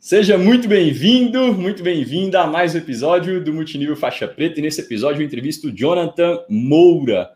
Seja muito bem-vindo, muito bem-vinda a mais um episódio do Multinível Faixa Preta. E nesse episódio eu entrevisto o Jonathan Moura,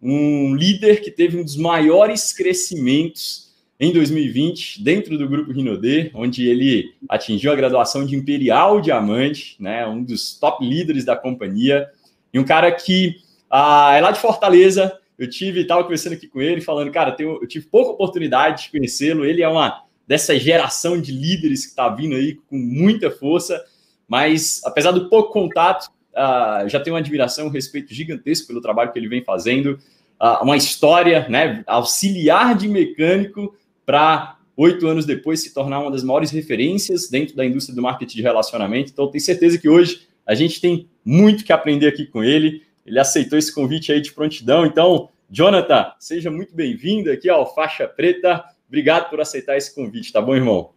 um líder que teve um dos maiores crescimentos em 2020 dentro do grupo Rinodê, onde ele atingiu a graduação de Imperial Diamante, né, um dos top líderes da companhia, e um cara que ah, é lá de Fortaleza. Eu tive, estava conversando aqui com ele, falando, cara, tenho, eu tive pouca oportunidade de conhecê-lo. Ele é uma dessa geração de líderes que está vindo aí com muita força, mas apesar do pouco contato, uh, já tenho uma admiração, um respeito gigantesco pelo trabalho que ele vem fazendo, uh, uma história, né, auxiliar de mecânico para oito anos depois se tornar uma das maiores referências dentro da indústria do marketing de relacionamento. Então, tenho certeza que hoje a gente tem muito que aprender aqui com ele. Ele aceitou esse convite aí de prontidão. Então, Jonathan, seja muito bem-vindo aqui ao Faixa Preta. Obrigado por aceitar esse convite, tá bom, irmão?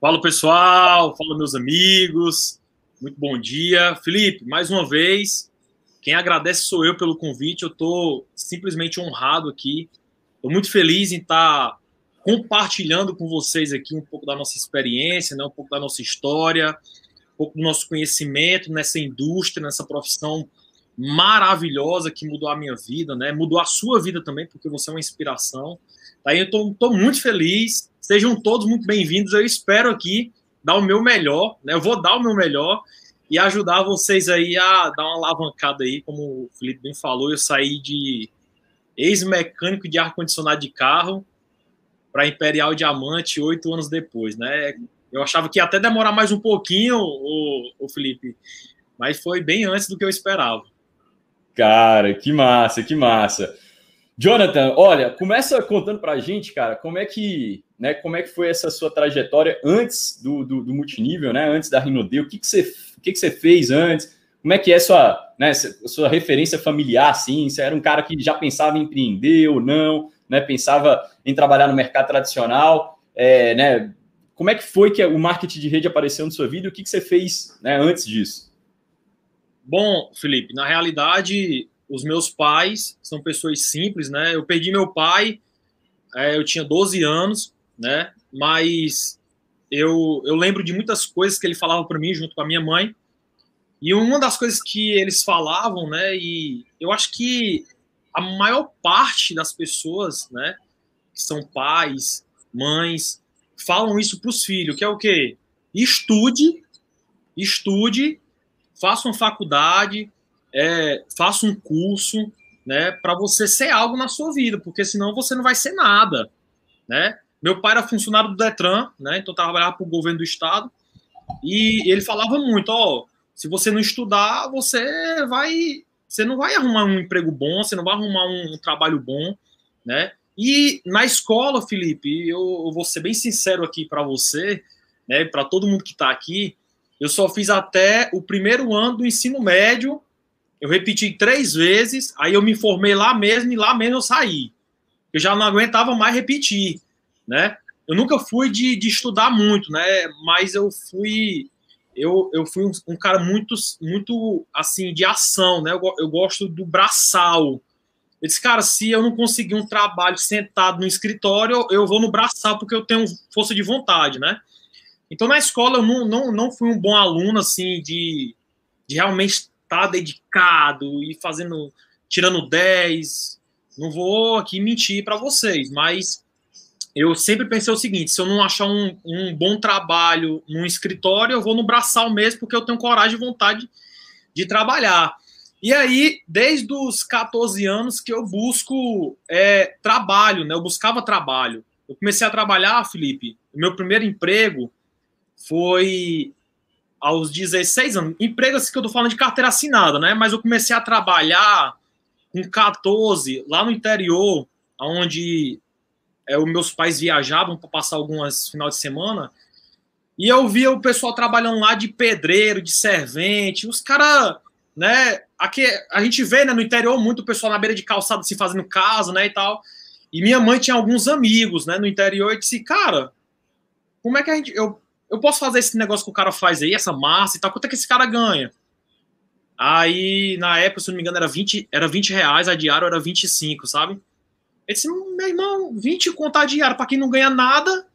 Fala, pessoal. Fala, meus amigos. Muito bom dia. Felipe, mais uma vez, quem agradece sou eu pelo convite. Eu estou simplesmente honrado aqui. Estou muito feliz em estar tá compartilhando com vocês aqui um pouco da nossa experiência, né? um pouco da nossa história, um pouco do nosso conhecimento nessa indústria, nessa profissão maravilhosa que mudou a minha vida, né? Mudou a sua vida também, porque você é uma inspiração. Aí eu estou muito feliz. Sejam todos muito bem-vindos. Eu espero aqui dar o meu melhor, né? Eu vou dar o meu melhor e ajudar vocês aí a dar uma alavancada aí, como o Felipe bem falou, eu saí de ex-mecânico de ar-condicionado de carro para Imperial Diamante oito anos depois, né? Eu achava que ia até demorar mais um pouquinho, o, o Felipe, mas foi bem antes do que eu esperava. Cara, que massa, que massa. Jonathan, olha, começa contando para a gente, cara, como é que, né, como é que foi essa sua trajetória antes do, do, do multinível, né, antes da Rinode, o que que você, o que que você fez antes, como é que é sua, né, sua referência familiar, assim, você era um cara que já pensava em empreender ou não, né, pensava em trabalhar no mercado tradicional, é, né, como é que foi que o marketing de rede apareceu na sua vida e o que que você fez, né, antes disso? Bom, Felipe, na realidade, os meus pais são pessoas simples, né? Eu perdi meu pai, é, eu tinha 12 anos, né? Mas eu, eu lembro de muitas coisas que ele falava para mim junto com a minha mãe. E uma das coisas que eles falavam, né? E eu acho que a maior parte das pessoas, né? Que são pais, mães, falam isso para os filhos, que é o quê? Estude, estude, faça uma faculdade, é, faça um curso, né, para você ser algo na sua vida, porque senão você não vai ser nada, né? Meu pai era funcionário do Detran, né, então trabalhava para o governo do estado, e ele falava muito, ó, se você não estudar, você vai, você não vai arrumar um emprego bom, você não vai arrumar um, um trabalho bom, né? E na escola, Felipe, eu, eu vou ser bem sincero aqui para você, né, para todo mundo que está aqui, eu só fiz até o primeiro ano do ensino médio eu repeti três vezes, aí eu me formei lá mesmo e lá mesmo eu saí. Eu já não aguentava mais repetir, né? Eu nunca fui de, de estudar muito, né? Mas eu fui eu, eu fui um, um, cara muito muito assim de ação, né? Eu, eu gosto do braçal. Eu disse, cara, se eu não conseguir um trabalho sentado no escritório, eu vou no braçal porque eu tenho força de vontade, né? Então na escola eu não, não, não fui um bom aluno assim de, de realmente tá dedicado e fazendo, tirando 10. Não vou aqui mentir para vocês, mas eu sempre pensei o seguinte: se eu não achar um, um bom trabalho num escritório, eu vou no braçal mesmo, porque eu tenho coragem e vontade de trabalhar. E aí, desde os 14 anos que eu busco é, trabalho, né? Eu buscava trabalho. Eu comecei a trabalhar, Felipe. Meu primeiro emprego foi aos 16 anos. Emprego assim que eu tô falando de carteira assinada, né? Mas eu comecei a trabalhar com 14 lá no interior, onde é, os meus pais viajavam para passar algumas final de semana. E eu via o pessoal trabalhando lá de pedreiro, de servente, os caras, né? Aqui a gente vê né, no interior muito o pessoal na beira de calçada se fazendo casa, né? E tal. E minha mãe tinha alguns amigos, né, no interior, e disse, cara, como é que a gente. Eu, eu posso fazer esse negócio que o cara faz aí, essa massa e tal, quanto é que esse cara ganha? Aí, na época, se não me engano, era 20, era 20 reais, a diária era 25, sabe? Ele disse, meu irmão, 20 contar diário para quem não ganha nada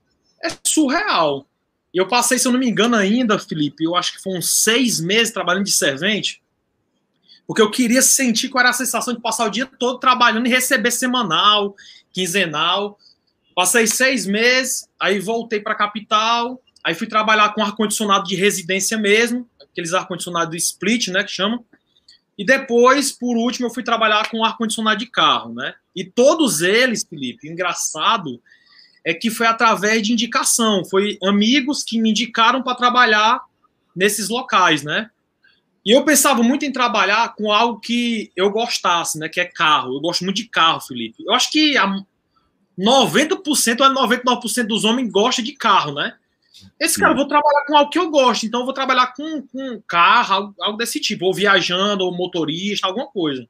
é surreal. E eu passei, se eu não me engano ainda, Felipe, eu acho que uns seis meses trabalhando de servente, porque eu queria sentir qual era a sensação de passar o dia todo trabalhando e receber semanal, quinzenal. Passei seis meses, aí voltei para capital, aí fui trabalhar com ar-condicionado de residência mesmo, aqueles ar-condicionado split, né, que chamam. E depois, por último, eu fui trabalhar com ar-condicionado de carro, né? E todos eles, Felipe, engraçado, é que foi através de indicação, foi amigos que me indicaram para trabalhar nesses locais, né? E eu pensava muito em trabalhar com algo que eu gostasse, né? Que é carro. Eu gosto muito de carro, Felipe. Eu acho que a 90% ou 99% dos homens gostam de carro, né? Esse cara, eu vou trabalhar com algo que eu gosto, então eu vou trabalhar com, com carro, algo, algo desse tipo, ou viajando, ou motorista, alguma coisa.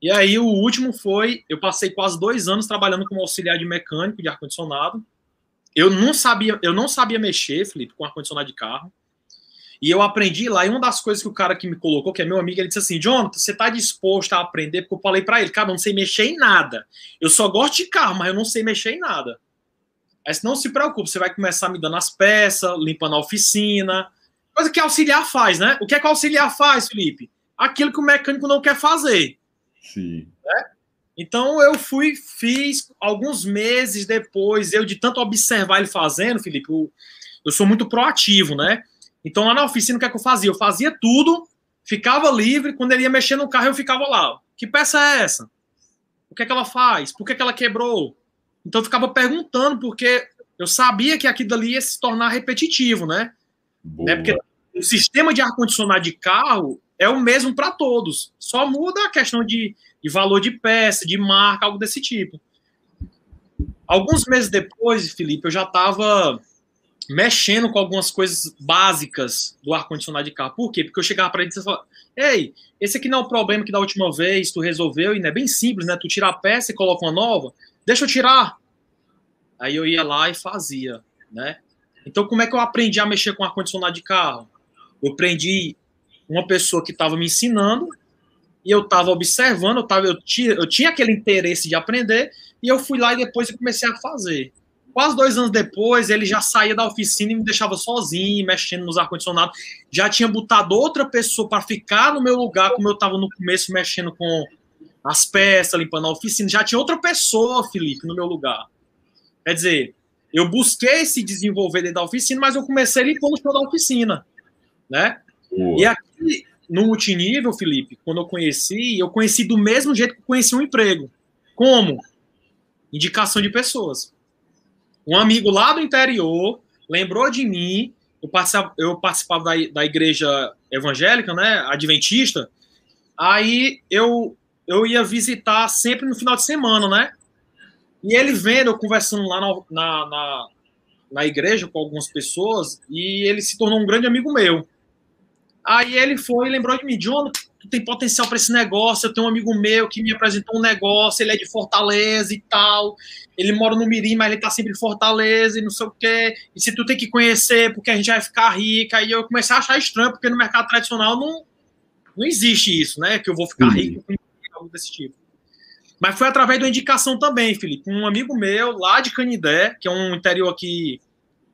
E aí o último foi, eu passei quase dois anos trabalhando como auxiliar de mecânico de ar-condicionado. Eu não sabia, eu não sabia mexer, Felipe, com ar-condicionado de carro. E eu aprendi lá, e uma das coisas que o cara que me colocou, que é meu amigo, ele disse assim: Jonathan, você tá disposto a aprender? Porque eu falei para ele, cara, eu não sei mexer em nada. Eu só gosto de carro, mas eu não sei mexer em nada. Aí não se preocupe, você vai começar me dando as peças, limpando a oficina. Coisa que auxiliar faz, né? O que é que o auxiliar faz, Felipe? Aquilo que o mecânico não quer fazer. Sim. Né? Então eu fui, fiz alguns meses depois, eu de tanto observar ele fazendo, Felipe, eu, eu sou muito proativo, né? Então lá na oficina o que é que eu fazia? Eu fazia tudo, ficava livre, quando ele ia mexer no carro eu ficava lá. Que peça é essa? O que é que ela faz? Por que, é que ela quebrou? Então eu ficava perguntando, porque eu sabia que aquilo ali ia se tornar repetitivo, né? né? Porque o sistema de ar-condicionado de carro é o mesmo para todos. Só muda a questão de, de valor de peça, de marca, algo desse tipo. Alguns meses depois, Felipe, eu já estava mexendo com algumas coisas básicas do ar-condicionado de carro. Por quê? Porque eu chegava para ele e falava, ei, esse aqui não é o problema que da última vez tu resolveu, e não é bem simples, né? Tu tira a peça e coloca uma nova, deixa eu tirar. Aí eu ia lá e fazia, né? Então, como é que eu aprendi a mexer com ar-condicionado de carro? Eu aprendi uma pessoa que estava me ensinando e eu estava observando, eu, tava, eu, tinha, eu tinha aquele interesse de aprender e eu fui lá e depois eu comecei a fazer. Quase dois anos depois, ele já saía da oficina e me deixava sozinho, mexendo nos ar-condicionados. Já tinha botado outra pessoa para ficar no meu lugar, como eu estava no começo mexendo com as peças, limpando a oficina. Já tinha outra pessoa, Felipe, no meu lugar. Quer dizer, eu busquei se desenvolver dentro da oficina, mas eu comecei limpando o chão da oficina, né? E aqui, no multinível, Felipe, quando eu conheci, eu conheci do mesmo jeito que eu conheci um emprego. Como? Indicação de pessoas. Um amigo lá do interior lembrou de mim. Eu participava, eu participava da, da igreja evangélica, né? Adventista. Aí eu, eu ia visitar sempre no final de semana, né? E ele vendo, eu conversando lá na, na, na, na igreja com algumas pessoas, e ele se tornou um grande amigo meu. Aí ele foi e lembrou de mim, John, tu tem potencial para esse negócio. Eu tenho um amigo meu que me apresentou um negócio, ele é de Fortaleza e tal. Ele mora no Mirim, mas ele tá sempre em Fortaleza e não sei o quê. E se tu tem que conhecer, porque a gente vai ficar rica. Aí eu comecei a achar estranho, porque no mercado tradicional não, não existe isso, né? Que eu vou ficar uhum. rico com algo desse tipo. Mas foi através da indicação também, Felipe. Um amigo meu lá de Canidé, que é um interior aqui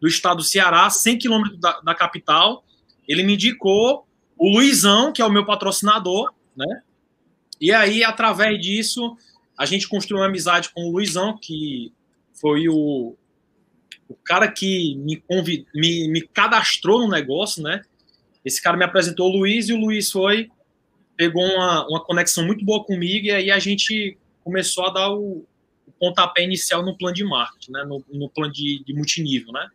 do estado do Ceará, 100 quilômetros da, da capital ele me indicou o Luizão, que é o meu patrocinador, né? E aí, através disso, a gente construiu uma amizade com o Luizão, que foi o, o cara que me, convid, me, me cadastrou no negócio, né? Esse cara me apresentou o Luiz e o Luiz foi, pegou uma, uma conexão muito boa comigo e aí a gente começou a dar o, o pontapé inicial no plano de marketing, né? No, no plano de, de multinível, né?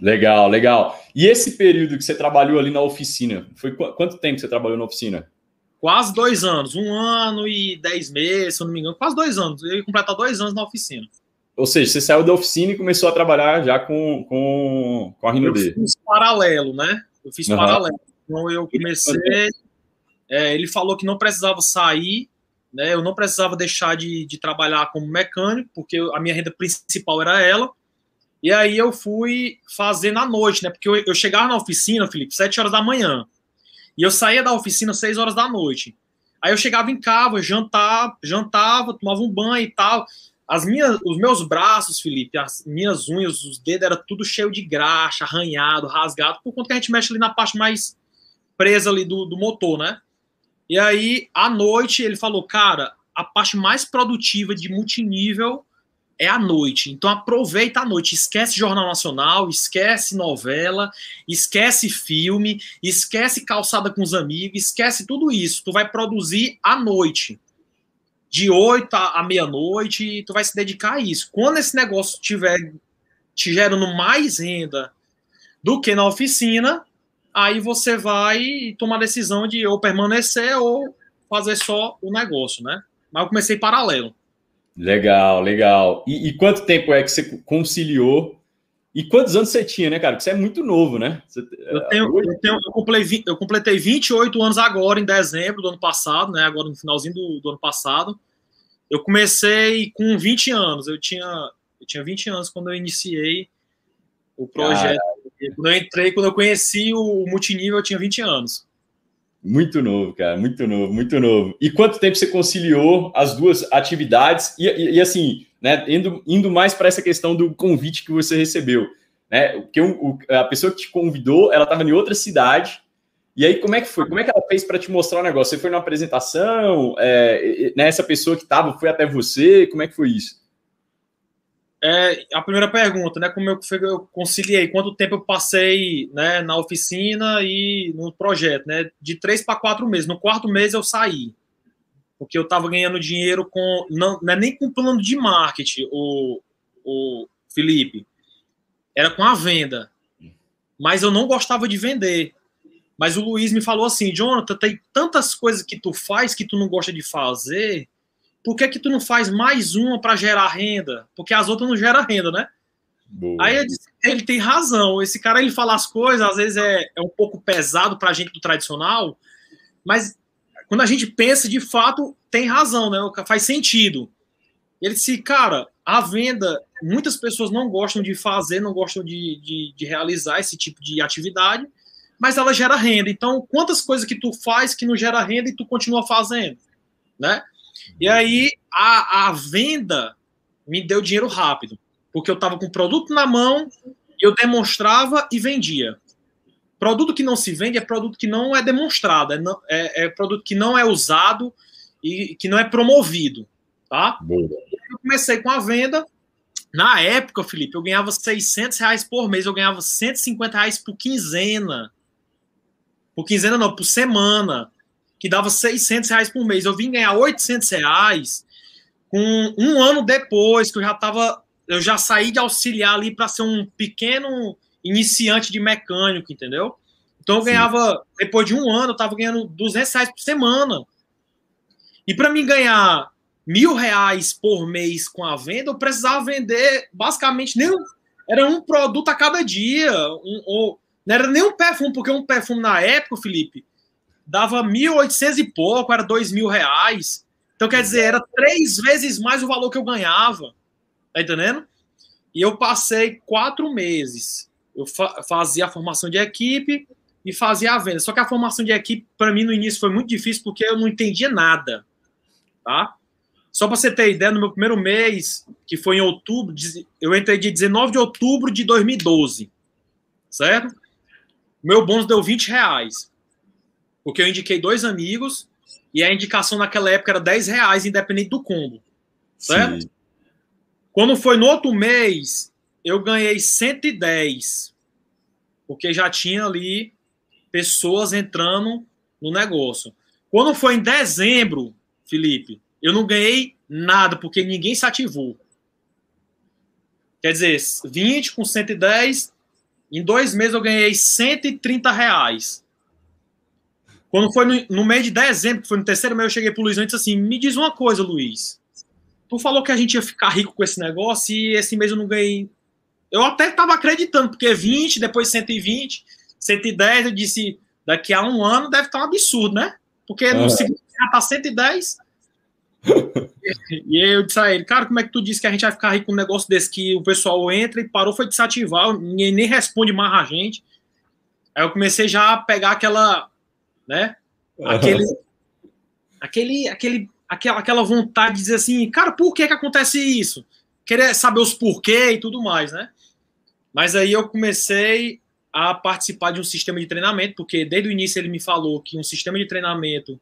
Legal, legal. E esse período que você trabalhou ali na oficina, foi qu quanto tempo você trabalhou na oficina? Quase dois anos, um ano e dez meses, se eu não me engano, quase dois anos. Eu ia completar dois anos na oficina. Ou seja, você saiu da oficina e começou a trabalhar já com, com, com a Rino Eu fiz paralelo, né? Eu fiz uhum. paralelo. Então eu comecei. É, ele falou que não precisava sair, né? Eu não precisava deixar de, de trabalhar como mecânico, porque a minha renda principal era ela. E aí eu fui fazer na noite, né? Porque eu, eu chegava na oficina, Felipe, sete horas da manhã. E eu saía da oficina seis horas da noite. Aí eu chegava em casa, jantava, jantava, tomava um banho e tal. as minhas, os meus braços, Felipe, as minhas unhas, os dedos era tudo cheio de graxa, arranhado, rasgado, por conta que a gente mexe ali na parte mais presa ali do, do motor, né? E aí, à noite, ele falou, cara, a parte mais produtiva de multinível é a noite. Então aproveita a noite, esquece Jornal Nacional, esquece novela, esquece filme, esquece calçada com os amigos, esquece tudo isso. Tu vai produzir à noite. De 8 à meia-noite, tu vai se dedicar a isso. Quando esse negócio tiver te gerando mais renda do que na oficina, aí você vai tomar a decisão de ou permanecer ou fazer só o negócio, né? Mas eu comecei paralelo. Legal, legal. E, e, quanto tempo é que você conciliou? E quantos anos você tinha, né, cara? Porque você é muito novo, né? Você, eu, tenho, eu, tenho, eu, completei, eu completei 28 anos agora, em dezembro do ano passado, né? Agora no finalzinho do, do ano passado. Eu comecei com 20 anos. Eu tinha, eu tinha 20 anos quando eu iniciei o projeto. Quando eu entrei, quando eu conheci o multinível, eu tinha 20 anos. Muito novo, cara, muito novo, muito novo. E quanto tempo você conciliou as duas atividades? E, e, e assim, né, indo, indo mais para essa questão do convite que você recebeu, né? Porque o, a pessoa que te convidou, ela estava em outra cidade. E aí, como é que foi? Como é que ela fez para te mostrar o negócio? Você foi numa apresentação? É, né, essa pessoa que estava foi até você? Como é que foi isso? É, a primeira pergunta, né? Como eu, conciliei? Quanto tempo eu passei né, na oficina e no projeto, né? De três para quatro meses. No quarto mês eu saí. Porque eu estava ganhando dinheiro com. Não, não é nem com plano de marketing, o, o Felipe. Era com a venda. Mas eu não gostava de vender. Mas o Luiz me falou assim: Jonathan, tem tantas coisas que tu faz que tu não gosta de fazer por que, que tu não faz mais uma para gerar renda? Porque as outras não geram renda, né? Boa. Aí disse, ele tem razão. Esse cara ele fala as coisas, às vezes é, é um pouco pesado para a gente do tradicional, mas quando a gente pensa de fato, tem razão, né? Faz sentido. Ele disse, cara, a venda, muitas pessoas não gostam de fazer, não gostam de, de, de realizar esse tipo de atividade, mas ela gera renda. Então, quantas coisas que tu faz que não gera renda e tu continua fazendo, né? E aí a, a venda me deu dinheiro rápido, porque eu estava com o produto na mão, eu demonstrava e vendia. Produto que não se vende é produto que não é demonstrado, é, não, é, é produto que não é usado e que não é promovido, tá? Boa. Eu comecei com a venda. Na época, Felipe, eu ganhava 600 reais por mês, eu ganhava 150 reais por quinzena. Por quinzena não, por semana que dava 600 reais por mês. Eu vim ganhar 800 reais com um ano depois que eu já estava, eu já saí de auxiliar ali para ser um pequeno iniciante de mecânico, entendeu? Então eu ganhava, Sim. depois de um ano, eu estava ganhando 200 reais por semana. E para mim ganhar mil reais por mês com a venda, eu precisava vender basicamente nem era um produto a cada dia. Um, ou, não era nem um perfume, porque um perfume na época, Felipe, dava 1.800 e pouco, era dois mil reais. Então, quer dizer, era três vezes mais o valor que eu ganhava. Tá entendendo? E eu passei quatro meses. Eu fa fazia a formação de equipe e fazia a venda. Só que a formação de equipe, para mim, no início foi muito difícil porque eu não entendia nada. Tá? Só para você ter ideia, no meu primeiro mês, que foi em outubro, eu entrei dia 19 de outubro de 2012. Certo? Meu bônus deu 20 reais. Porque eu indiquei dois amigos e a indicação naquela época era 10 reais, independente do combo. Certo? Sim. Quando foi no outro mês, eu ganhei 110. Porque já tinha ali pessoas entrando no negócio. Quando foi em dezembro, Felipe, eu não ganhei nada, porque ninguém se ativou. Quer dizer, 20 com 110, em dois meses eu ganhei 130 reais. Quando foi no, no, mês de dezembro, que foi no terceiro mês, eu cheguei pro Luiz e disse assim: me diz uma coisa, Luiz. Tu falou que a gente ia ficar rico com esse negócio e esse mês eu não ganhei. Eu até estava acreditando, porque 20, depois 120, 110, eu disse, daqui a um ano deve estar um absurdo, né? Porque no segundo já tá 110. e eu disse a ele, cara, como é que tu disse que a gente vai ficar rico com um negócio desse que o pessoal entra e parou, foi desativar, ninguém nem responde mais a gente. Aí eu comecei já a pegar aquela né? Aquele, aquele, aquele, aquela, aquela vontade de dizer assim, cara, por que que acontece isso? Querer saber os porquê e tudo mais, né? Mas aí eu comecei a participar de um sistema de treinamento, porque desde o início ele me falou que um sistema de treinamento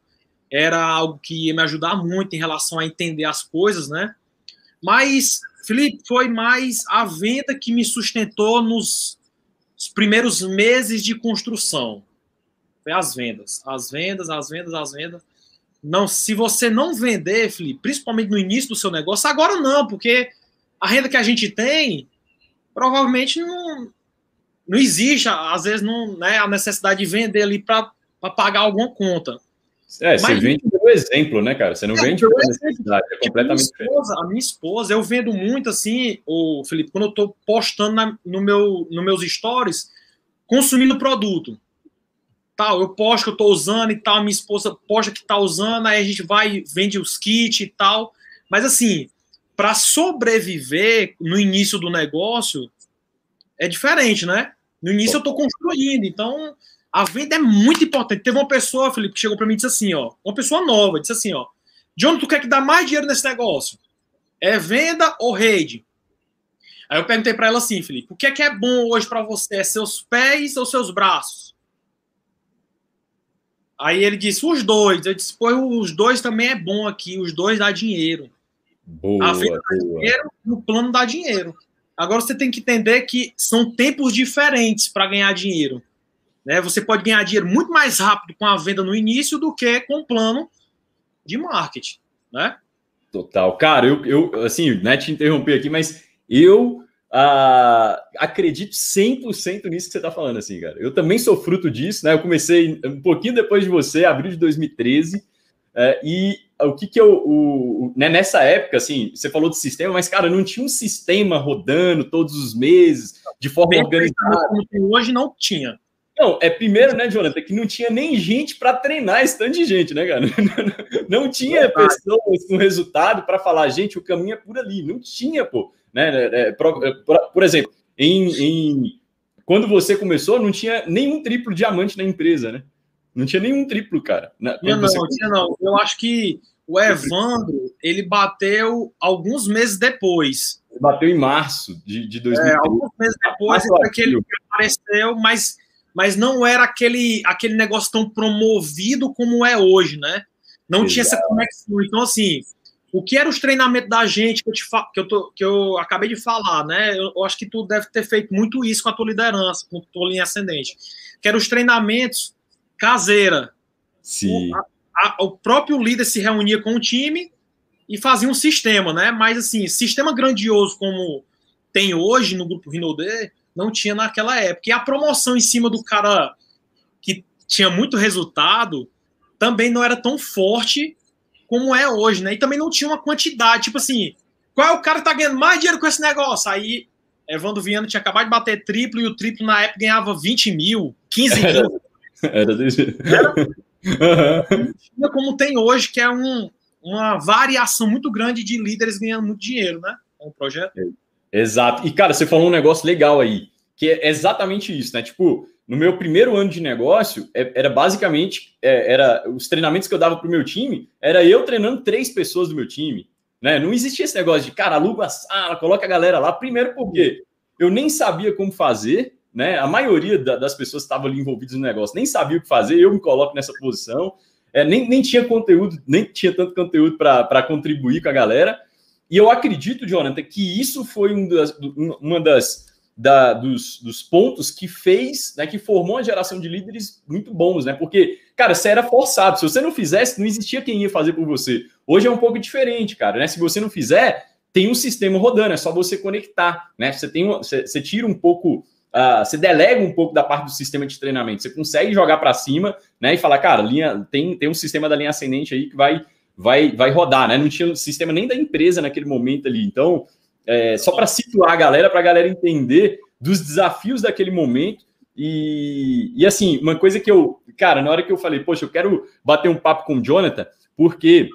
era algo que ia me ajudar muito em relação a entender as coisas, né? Mas, Felipe, foi mais a venda que me sustentou nos primeiros meses de construção. Foi as vendas, as vendas, as vendas, as vendas. Não, se você não vender, Felipe, principalmente no início do seu negócio, agora não, porque a renda que a gente tem provavelmente não, não existe, às vezes, não, né, a necessidade de vender ali para pagar alguma conta. É, você Mas, vende pelo exemplo, né, cara? Você não é, vende pela necessidade, é tipo, completamente minha esposa, A minha esposa, eu vendo muito assim, o Felipe, quando eu tô postando na, no meu, nos meus stories, consumindo produto tal, eu posto que eu tô usando e tal, minha esposa posta que tá usando, aí a gente vai, vende os kits e tal. Mas assim, para sobreviver no início do negócio é diferente, né? No início eu tô construindo, então a venda é muito importante. Teve uma pessoa, Felipe, que chegou para mim e disse assim, ó, uma pessoa nova, disse assim, ó, John, tu quer que dá mais dinheiro nesse negócio? É venda ou rede? Aí eu perguntei para ela assim, Felipe, o que é que é bom hoje para você? É seus pés ou seus braços? Aí ele disse, os dois. Eu disse, pô, os dois também é bom aqui, os dois dá dinheiro. Boa, a venda dá dinheiro, no plano dá dinheiro. Agora você tem que entender que são tempos diferentes para ganhar dinheiro. Né? Você pode ganhar dinheiro muito mais rápido com a venda no início do que com o plano de marketing, né? Total. Cara, eu, eu assim, né, te interromper aqui, mas eu Uh, acredito 100% nisso que você está falando, assim, cara. Eu também sou fruto disso, né? Eu comecei um pouquinho depois de você, abril de 2013, é, e o que que eu, o, o, né, nessa época, assim, você falou de sistema, mas, cara, não tinha um sistema rodando todos os meses, de forma Bem organizada. Hoje, não tinha. Não, é primeiro, né, Jonathan, que não tinha nem gente para treinar esse tanto de gente, né, cara? Não, não tinha pessoas com resultado para falar, gente, o caminho é por ali. Não tinha, pô. Né? É, é, por, por exemplo, em, em, quando você começou, não tinha nenhum triplo diamante na empresa, né? Não tinha nenhum triplo, cara. Né? Tinha não, você... tinha não. Eu acho que o Evandro, ele bateu alguns meses depois. Bateu em março de, de 2013. É, alguns meses depois foi que ele apareceu, mas, mas não era aquele, aquele negócio tão promovido como é hoje, né? Não Exato. tinha essa conexão. Então, assim, o que era os treinamentos da gente que eu, te que eu, tô, que eu acabei de falar, né? Eu, eu, acho que tu deve ter feito muito isso com a tua liderança, com a tua linha ascendente. Que eram os treinamentos caseira. Sim. O, a, a, o próprio líder se reunia com o time e fazia um sistema, né? Mas assim, sistema grandioso como tem hoje no grupo Rinode, não tinha naquela época. E a promoção em cima do cara que tinha muito resultado também não era tão forte como é hoje, né? E também não tinha uma quantidade, tipo assim, qual é o cara que tá ganhando mais dinheiro com esse negócio? Aí, Evandro Viana tinha acabado de bater triplo e o triplo na época ganhava 20 mil, 15 mil. Era desse Era, uhum. como tem hoje, que é um, uma variação muito grande de líderes ganhando muito dinheiro, né? Com o projeto. Exato. E, cara, você falou um negócio legal aí, que é exatamente isso, né? Tipo, no meu primeiro ano de negócio, é, era basicamente é, era os treinamentos que eu dava para o meu time, era eu treinando três pessoas do meu time. Né? Não existia esse negócio de, cara, aluga a sala, coloca a galera lá. Primeiro porque eu nem sabia como fazer, né? A maioria da, das pessoas que estavam ali envolvidas no negócio nem sabia o que fazer, eu me coloco nessa posição. É, nem, nem tinha conteúdo, nem tinha tanto conteúdo para contribuir com a galera. E eu acredito, Jonathan, que isso foi um das, uma das da, dos, dos, pontos que fez, né, que formou uma geração de líderes muito bons, né? Porque, cara, você era forçado. Se você não fizesse, não existia quem ia fazer por você. Hoje é um pouco diferente, cara, né? Se você não fizer, tem um sistema rodando, é só você conectar, né? Você tem, você, você tira um pouco, uh, você delega um pouco da parte do sistema de treinamento. Você consegue jogar para cima, né? E falar, cara, linha, tem, tem um sistema da linha ascendente aí que vai, vai, vai rodar, né? Não tinha sistema nem da empresa naquele momento ali. Então, é, só para situar a galera, para a galera entender dos desafios daquele momento. E, e assim, uma coisa que eu, cara, na hora que eu falei, poxa, eu quero bater um papo com o Jonathan, porque,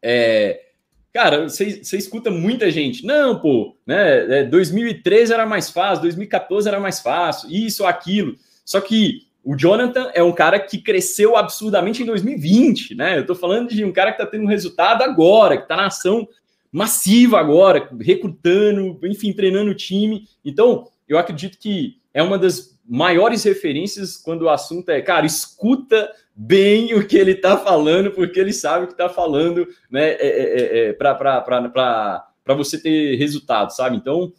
é, cara, você, você escuta muita gente, não, pô, né, 2013 é, era mais fácil, 2014 era mais fácil, isso, aquilo. Só que o Jonathan é um cara que cresceu absurdamente em 2020, né? Eu estou falando de um cara que está tendo um resultado agora, que está na ação massiva agora, recrutando, enfim, treinando o time. Então, eu acredito que é uma das maiores referências quando o assunto é, cara, escuta bem o que ele está falando, porque ele sabe o que está falando, né? É, é, é, é para você ter resultado, sabe? Então,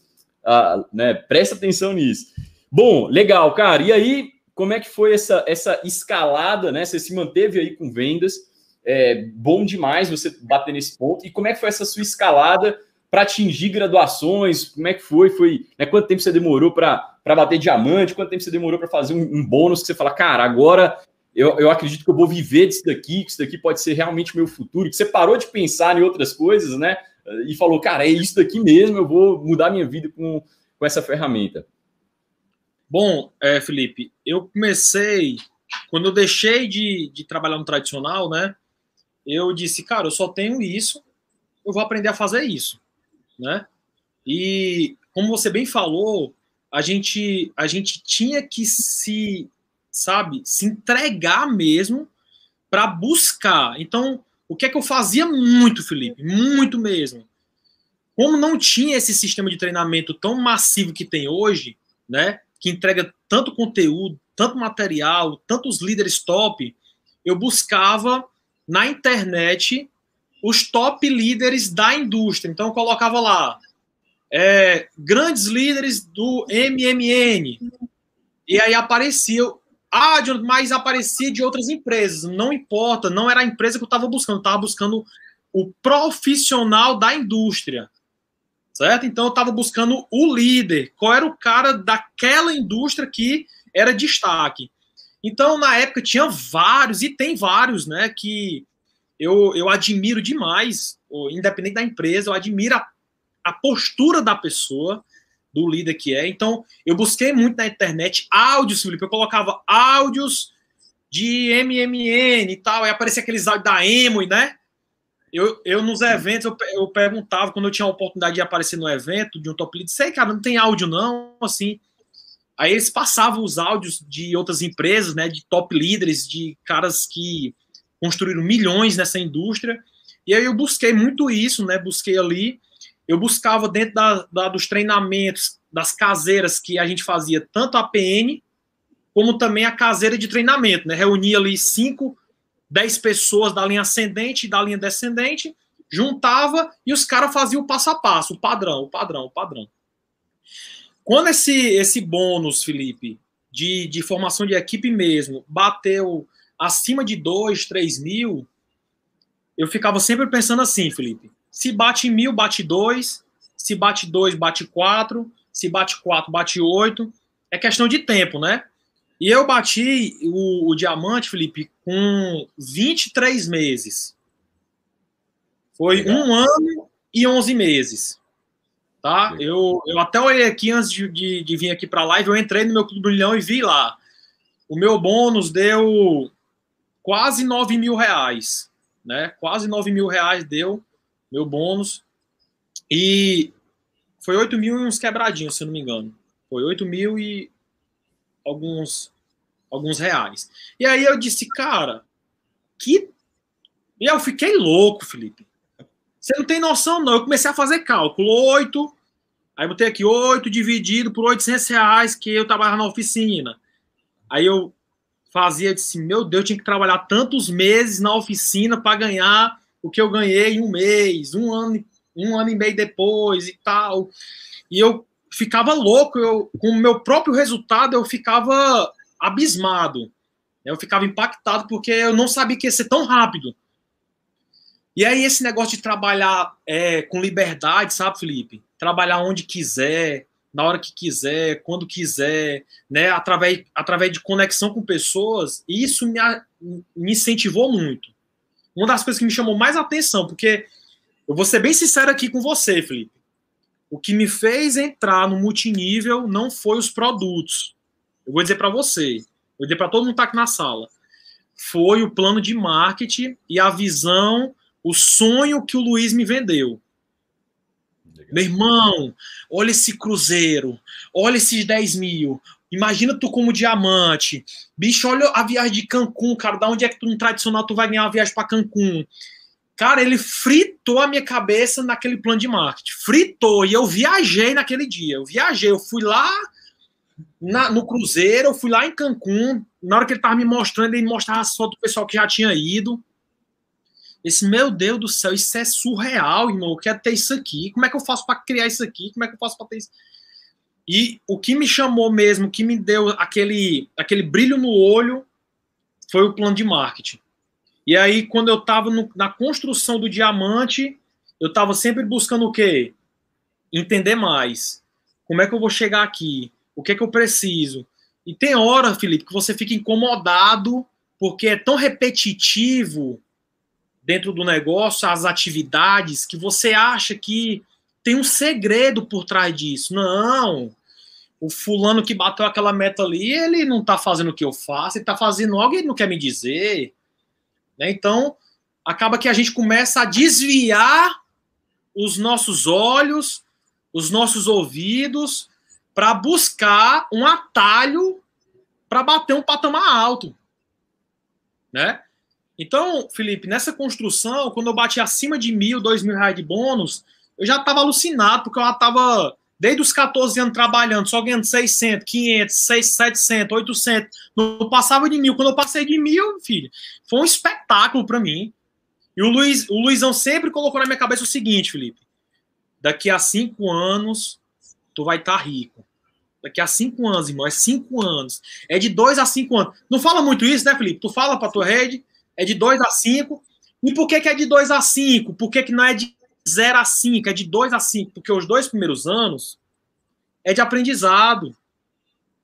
ah, né, presta atenção nisso. Bom, legal, cara. E aí, como é que foi essa, essa escalada, né? Você se manteve aí com vendas, é bom demais você bater nesse ponto. E como é que foi essa sua escalada para atingir graduações? Como é que foi? Foi né, quanto tempo você demorou para bater diamante? Quanto tempo você demorou para fazer um, um, bônus que você fala, cara, agora eu, eu acredito que eu vou viver disso daqui, que isso daqui pode ser realmente meu futuro, que você parou de pensar em outras coisas, né? E falou, cara, é isso daqui mesmo, eu vou mudar minha vida com, com essa ferramenta. Bom, é, Felipe, eu comecei, quando eu deixei de, de trabalhar no tradicional, né? Eu disse, cara, eu só tenho isso, eu vou aprender a fazer isso, né? E como você bem falou, a gente a gente tinha que se, sabe, se entregar mesmo para buscar. Então, o que é que eu fazia muito, Felipe? Muito mesmo. Como não tinha esse sistema de treinamento tão massivo que tem hoje, né? que entrega tanto conteúdo, tanto material, tantos líderes top, eu buscava na internet os top líderes da indústria. Então eu colocava lá é, grandes líderes do MMN. E aí aparecia, ah, mas aparecia de outras empresas. Não importa, não era a empresa que eu estava buscando, eu estava buscando o profissional da indústria certo? Então eu estava buscando o líder, qual era o cara daquela indústria que era destaque. Então na época tinha vários e tem vários, né? Que eu, eu admiro demais, independente da empresa, eu admiro a, a postura da pessoa, do líder que é. Então eu busquei muito na internet áudios, Felipe, eu colocava áudios de MMN e tal, aí aparecia aqueles áudios da Emo, né? Eu, eu nos eventos, eu, eu perguntava, quando eu tinha a oportunidade de aparecer no evento de um top lead, sei, cara, não tem áudio não, assim. Aí eles passavam os áudios de outras empresas, né, de top líderes, de caras que construíram milhões nessa indústria. E aí eu busquei muito isso, né, busquei ali. Eu buscava dentro da, da dos treinamentos, das caseiras que a gente fazia, tanto a PN, como também a caseira de treinamento, né, reunia ali cinco 10 pessoas da linha ascendente e da linha descendente, juntava e os caras faziam o passo a passo, o padrão, o padrão, o padrão. Quando esse, esse bônus, Felipe, de, de formação de equipe mesmo, bateu acima de 2, 3 mil, eu ficava sempre pensando assim, Felipe. Se bate mil, bate dois. Se bate dois, bate quatro. Se bate quatro, bate oito. É questão de tempo, né? E eu bati o, o diamante, Felipe, com 23 meses. Foi um ano e 11 meses. Tá? Eu, eu até olhei aqui antes de, de, de vir aqui para a live, eu entrei no meu Clube Brilhão e vi lá. O meu bônus deu quase 9 mil reais. Né? Quase 9 mil reais deu meu bônus. E foi 8 mil e uns quebradinhos, se eu não me engano. Foi 8 mil e alguns, alguns reais. E aí eu disse, cara, que. E eu fiquei louco, Felipe. Você não tem noção, não. Eu comecei a fazer cálculo. Oito. Aí botei aqui oito dividido por 800 reais que eu trabalhava na oficina. Aí eu fazia, disse, meu Deus, eu tinha que trabalhar tantos meses na oficina para ganhar o que eu ganhei em um mês, um ano, um ano e meio depois e tal. E eu ficava louco, eu, com o meu próprio resultado, eu ficava abismado. Eu ficava impactado porque eu não sabia que ia ser tão rápido. E aí, esse negócio de trabalhar é, com liberdade, sabe, Felipe? Trabalhar onde quiser, na hora que quiser, quando quiser, né? Através, através de conexão com pessoas, isso me, me incentivou muito. Uma das coisas que me chamou mais atenção, porque eu vou ser bem sincero aqui com você, Felipe. O que me fez entrar no multinível não foi os produtos. Eu vou dizer para você, vou dizer para todo mundo que está aqui na sala. Foi o plano de marketing e a visão, o sonho que o Luiz me vendeu. Legal. Meu irmão, olha esse cruzeiro, olha esses 10 mil, Imagina tu como diamante. Bicho, olha a viagem de Cancún, cara. Da onde é que tu, no tradicional, tu vai ganhar uma viagem para Cancún? Cara, ele fritou a minha cabeça naquele plano de marketing. Fritou. E eu viajei naquele dia. Eu viajei. Eu fui lá na, no Cruzeiro, eu fui lá em Cancún. Na hora que ele tava me mostrando, ele mostrava as fotos do pessoal que já tinha ido. Esse, meu Deus do céu, isso é surreal, irmão. Eu quero ter isso aqui. Como é que eu faço para criar isso aqui? Como é que eu faço para ter isso? E o que me chamou mesmo, que me deu aquele, aquele brilho no olho, foi o plano de marketing. E aí, quando eu estava na construção do diamante, eu estava sempre buscando o quê? Entender mais. Como é que eu vou chegar aqui? O que é que eu preciso? E tem hora, Felipe, que você fica incomodado porque é tão repetitivo dentro do negócio as atividades que você acha que tem um segredo por trás disso. Não o fulano que bateu aquela meta ali, ele não está fazendo o que eu faço, ele está fazendo algo e ele não quer me dizer. Né? Então, acaba que a gente começa a desviar os nossos olhos, os nossos ouvidos, para buscar um atalho para bater um patamar alto. Né? Então, Felipe, nessa construção, quando eu bati acima de mil, dois mil reais de bônus, eu já estava alucinado, porque eu já estava desde os 14 anos trabalhando, só ganhando 600, 500, 600, 700, 800, não passava de mil. Quando eu passei de mil, filho, foi um espetáculo para mim. E o, Luiz, o Luizão sempre colocou na minha cabeça o seguinte, Felipe: daqui a cinco anos, tu vai estar tá rico. Daqui a cinco anos, irmão, é cinco anos. É de dois a cinco anos. Não fala muito isso, né, Felipe? Tu fala pra tua rede, é de dois a cinco. E por que, que é de dois a cinco? Por que, que não é de 0 a 5, é de 2 a 5, porque os dois primeiros anos é de aprendizado.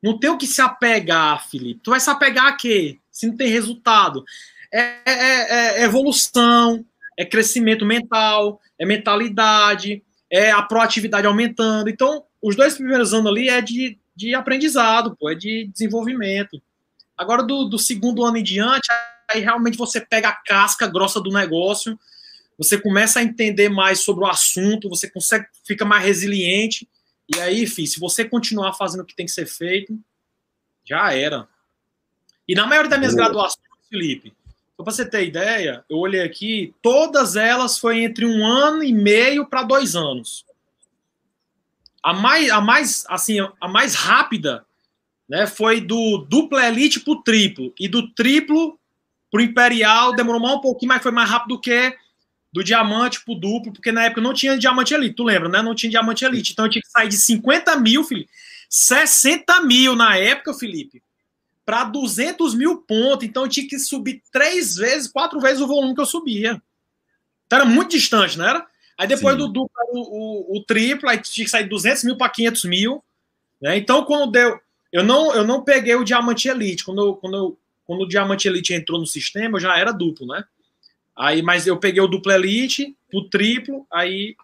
Não tem o que se apegar, Felipe. Tu vai se apegar a quê? Se não tem resultado. É, é, é, é evolução, é crescimento mental, é mentalidade, é a proatividade aumentando. Então, os dois primeiros anos ali é de, de aprendizado, pô, é de desenvolvimento. Agora, do, do segundo ano em diante, aí realmente você pega a casca grossa do negócio você começa a entender mais sobre o assunto, você consegue, fica mais resiliente. E aí, filho, se você continuar fazendo o que tem que ser feito, já era. E na maioria das minhas graduações, Felipe, só para você ter ideia, eu olhei aqui, todas elas foi entre um ano e meio para dois anos. A mais, a mais, assim, a mais rápida, né, foi do duplo elite para o triplo e do triplo para o imperial demorou mais um pouquinho, mas foi mais rápido do que do diamante pro duplo, porque na época não tinha diamante elite, tu lembra, né? Não tinha diamante elite. Então eu tinha que sair de 50 mil, Felipe, 60 mil na época, Felipe, para 200 mil pontos. Então eu tinha que subir três vezes, quatro vezes o volume que eu subia. Então era muito distante, não era? Aí depois Sim. do duplo, o, o, o, triplo, aí tinha que sair de 200 mil para 500 mil. Né? Então quando deu. Eu não, eu não peguei o diamante elite. Quando, eu, quando, eu, quando o diamante elite entrou no sistema, eu já era duplo, né? Aí, mas eu peguei o duplo elite, o triplo, aí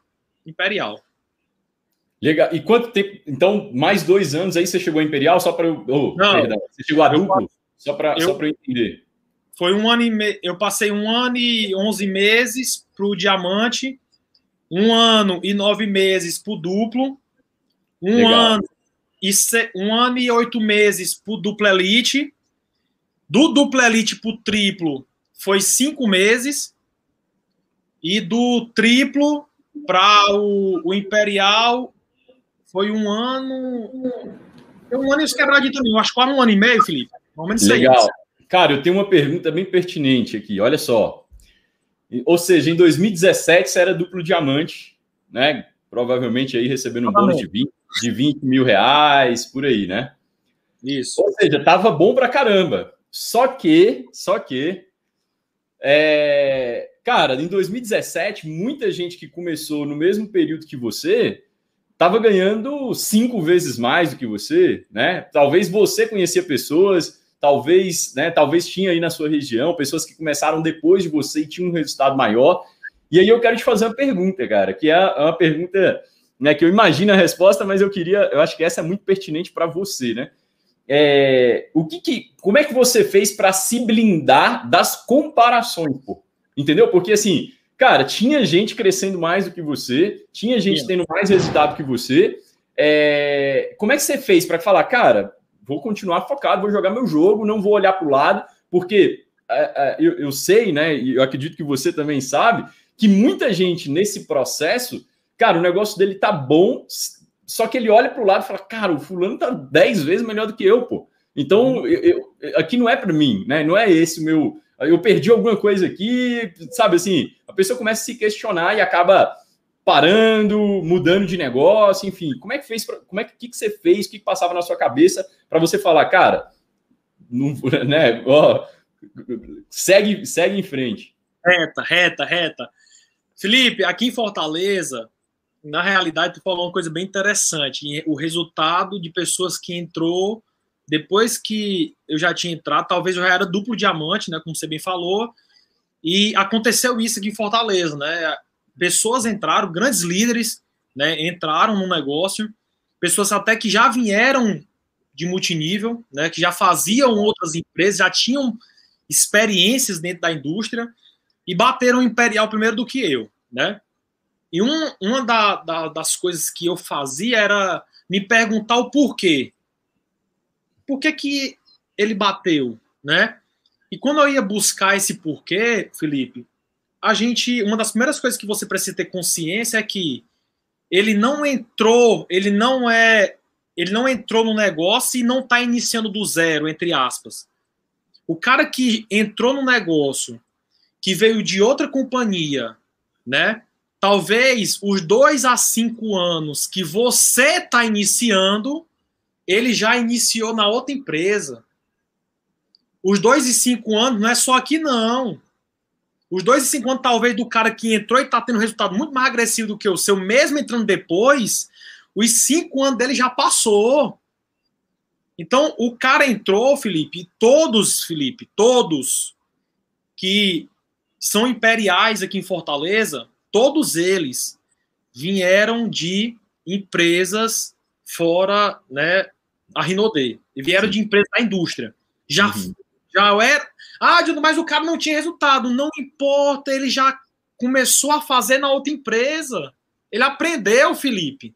imperial. Legal. E quanto tempo? Então, mais dois anos aí você chegou a imperial só para eu. Oh, Não, perdão, você chegou a duplo? Eu, só para eu, só eu entender. Foi um ano e me... Eu passei um ano e onze meses para o diamante, um ano e nove meses para o duplo, um Legal. ano e se... um ano e oito meses para o duplo elite. Do duplo elite para o triplo, foi cinco meses, e do triplo para o, o, Imperial foi um ano. Um ano e os quebradinhos também, eu acho que quase um ano e meio, Felipe. Legal. Cara, eu tenho uma pergunta bem pertinente aqui, olha só. Ou seja, em 2017 você era duplo diamante, né? Provavelmente aí recebendo um bônus de 20, de 20 mil reais, por aí, né? Isso. Ou seja, tava bom pra caramba. Só que, só que é, cara, em 2017, muita gente que começou no mesmo período que você estava ganhando cinco vezes mais do que você, né? Talvez você conhecia pessoas, talvez, né? Talvez tinha aí na sua região pessoas que começaram depois de você e tinham um resultado maior. E aí eu quero te fazer uma pergunta, cara, que é uma pergunta, né? Que eu imagino a resposta, mas eu queria, eu acho que essa é muito pertinente para você, né? É, o que, que como é que você fez para se blindar das comparações, pô? Entendeu? Porque assim, cara, tinha gente crescendo mais do que você, tinha gente tendo mais resultado que você. É, como é que você fez para falar, cara, vou continuar focado, vou jogar meu jogo, não vou olhar para o lado, porque é, é, eu, eu sei, né? E eu acredito que você também sabe que muita gente nesse processo, cara, o negócio dele tá bom, só que ele olha para o lado e fala, cara, o fulano tá 10 vezes melhor do que eu, pô. Então, uhum. eu, eu, aqui não é para mim, né? Não é esse o meu. Eu perdi alguma coisa aqui, sabe assim? A pessoa começa a se questionar e acaba parando, mudando de negócio, enfim. Como é que fez? Como é que, que, você fez? O que, que passava na sua cabeça para você falar, cara, não, né? Ó, segue, segue em frente. Reta, reta, reta. Felipe, aqui em Fortaleza, na realidade, tu falou uma coisa bem interessante. O resultado de pessoas que entrou depois que eu já tinha entrado, talvez eu já era duplo diamante, né, como você bem falou, e aconteceu isso aqui em Fortaleza, né? Pessoas entraram, grandes líderes, né, entraram no negócio, pessoas até que já vieram de multinível, né, que já faziam outras empresas, já tinham experiências dentro da indústria e bateram imperial primeiro do que eu, né? E um, uma da, da, das coisas que eu fazia era me perguntar o porquê. Por que, que ele bateu, né? E quando eu ia buscar esse porquê, Felipe, a gente, uma das primeiras coisas que você precisa ter consciência é que ele não entrou, ele não é, ele não entrou no negócio e não está iniciando do zero, entre aspas. O cara que entrou no negócio, que veio de outra companhia, né? Talvez os dois a cinco anos que você está iniciando, ele já iniciou na outra empresa. Os dois e cinco anos não é só aqui, não. Os dois e cinco anos, talvez, do cara que entrou e está tendo um resultado muito mais agressivo do que o seu, mesmo entrando depois, os cinco anos dele já passou. Então, o cara entrou, Felipe, todos, Felipe, todos que são imperiais aqui em Fortaleza, todos eles vieram de empresas fora, né, a Rinodê. E vieram de empresas da indústria. Já, uhum. já era. Ah, mas o cara não tinha resultado. Não importa, ele já começou a fazer na outra empresa. Ele aprendeu, Felipe.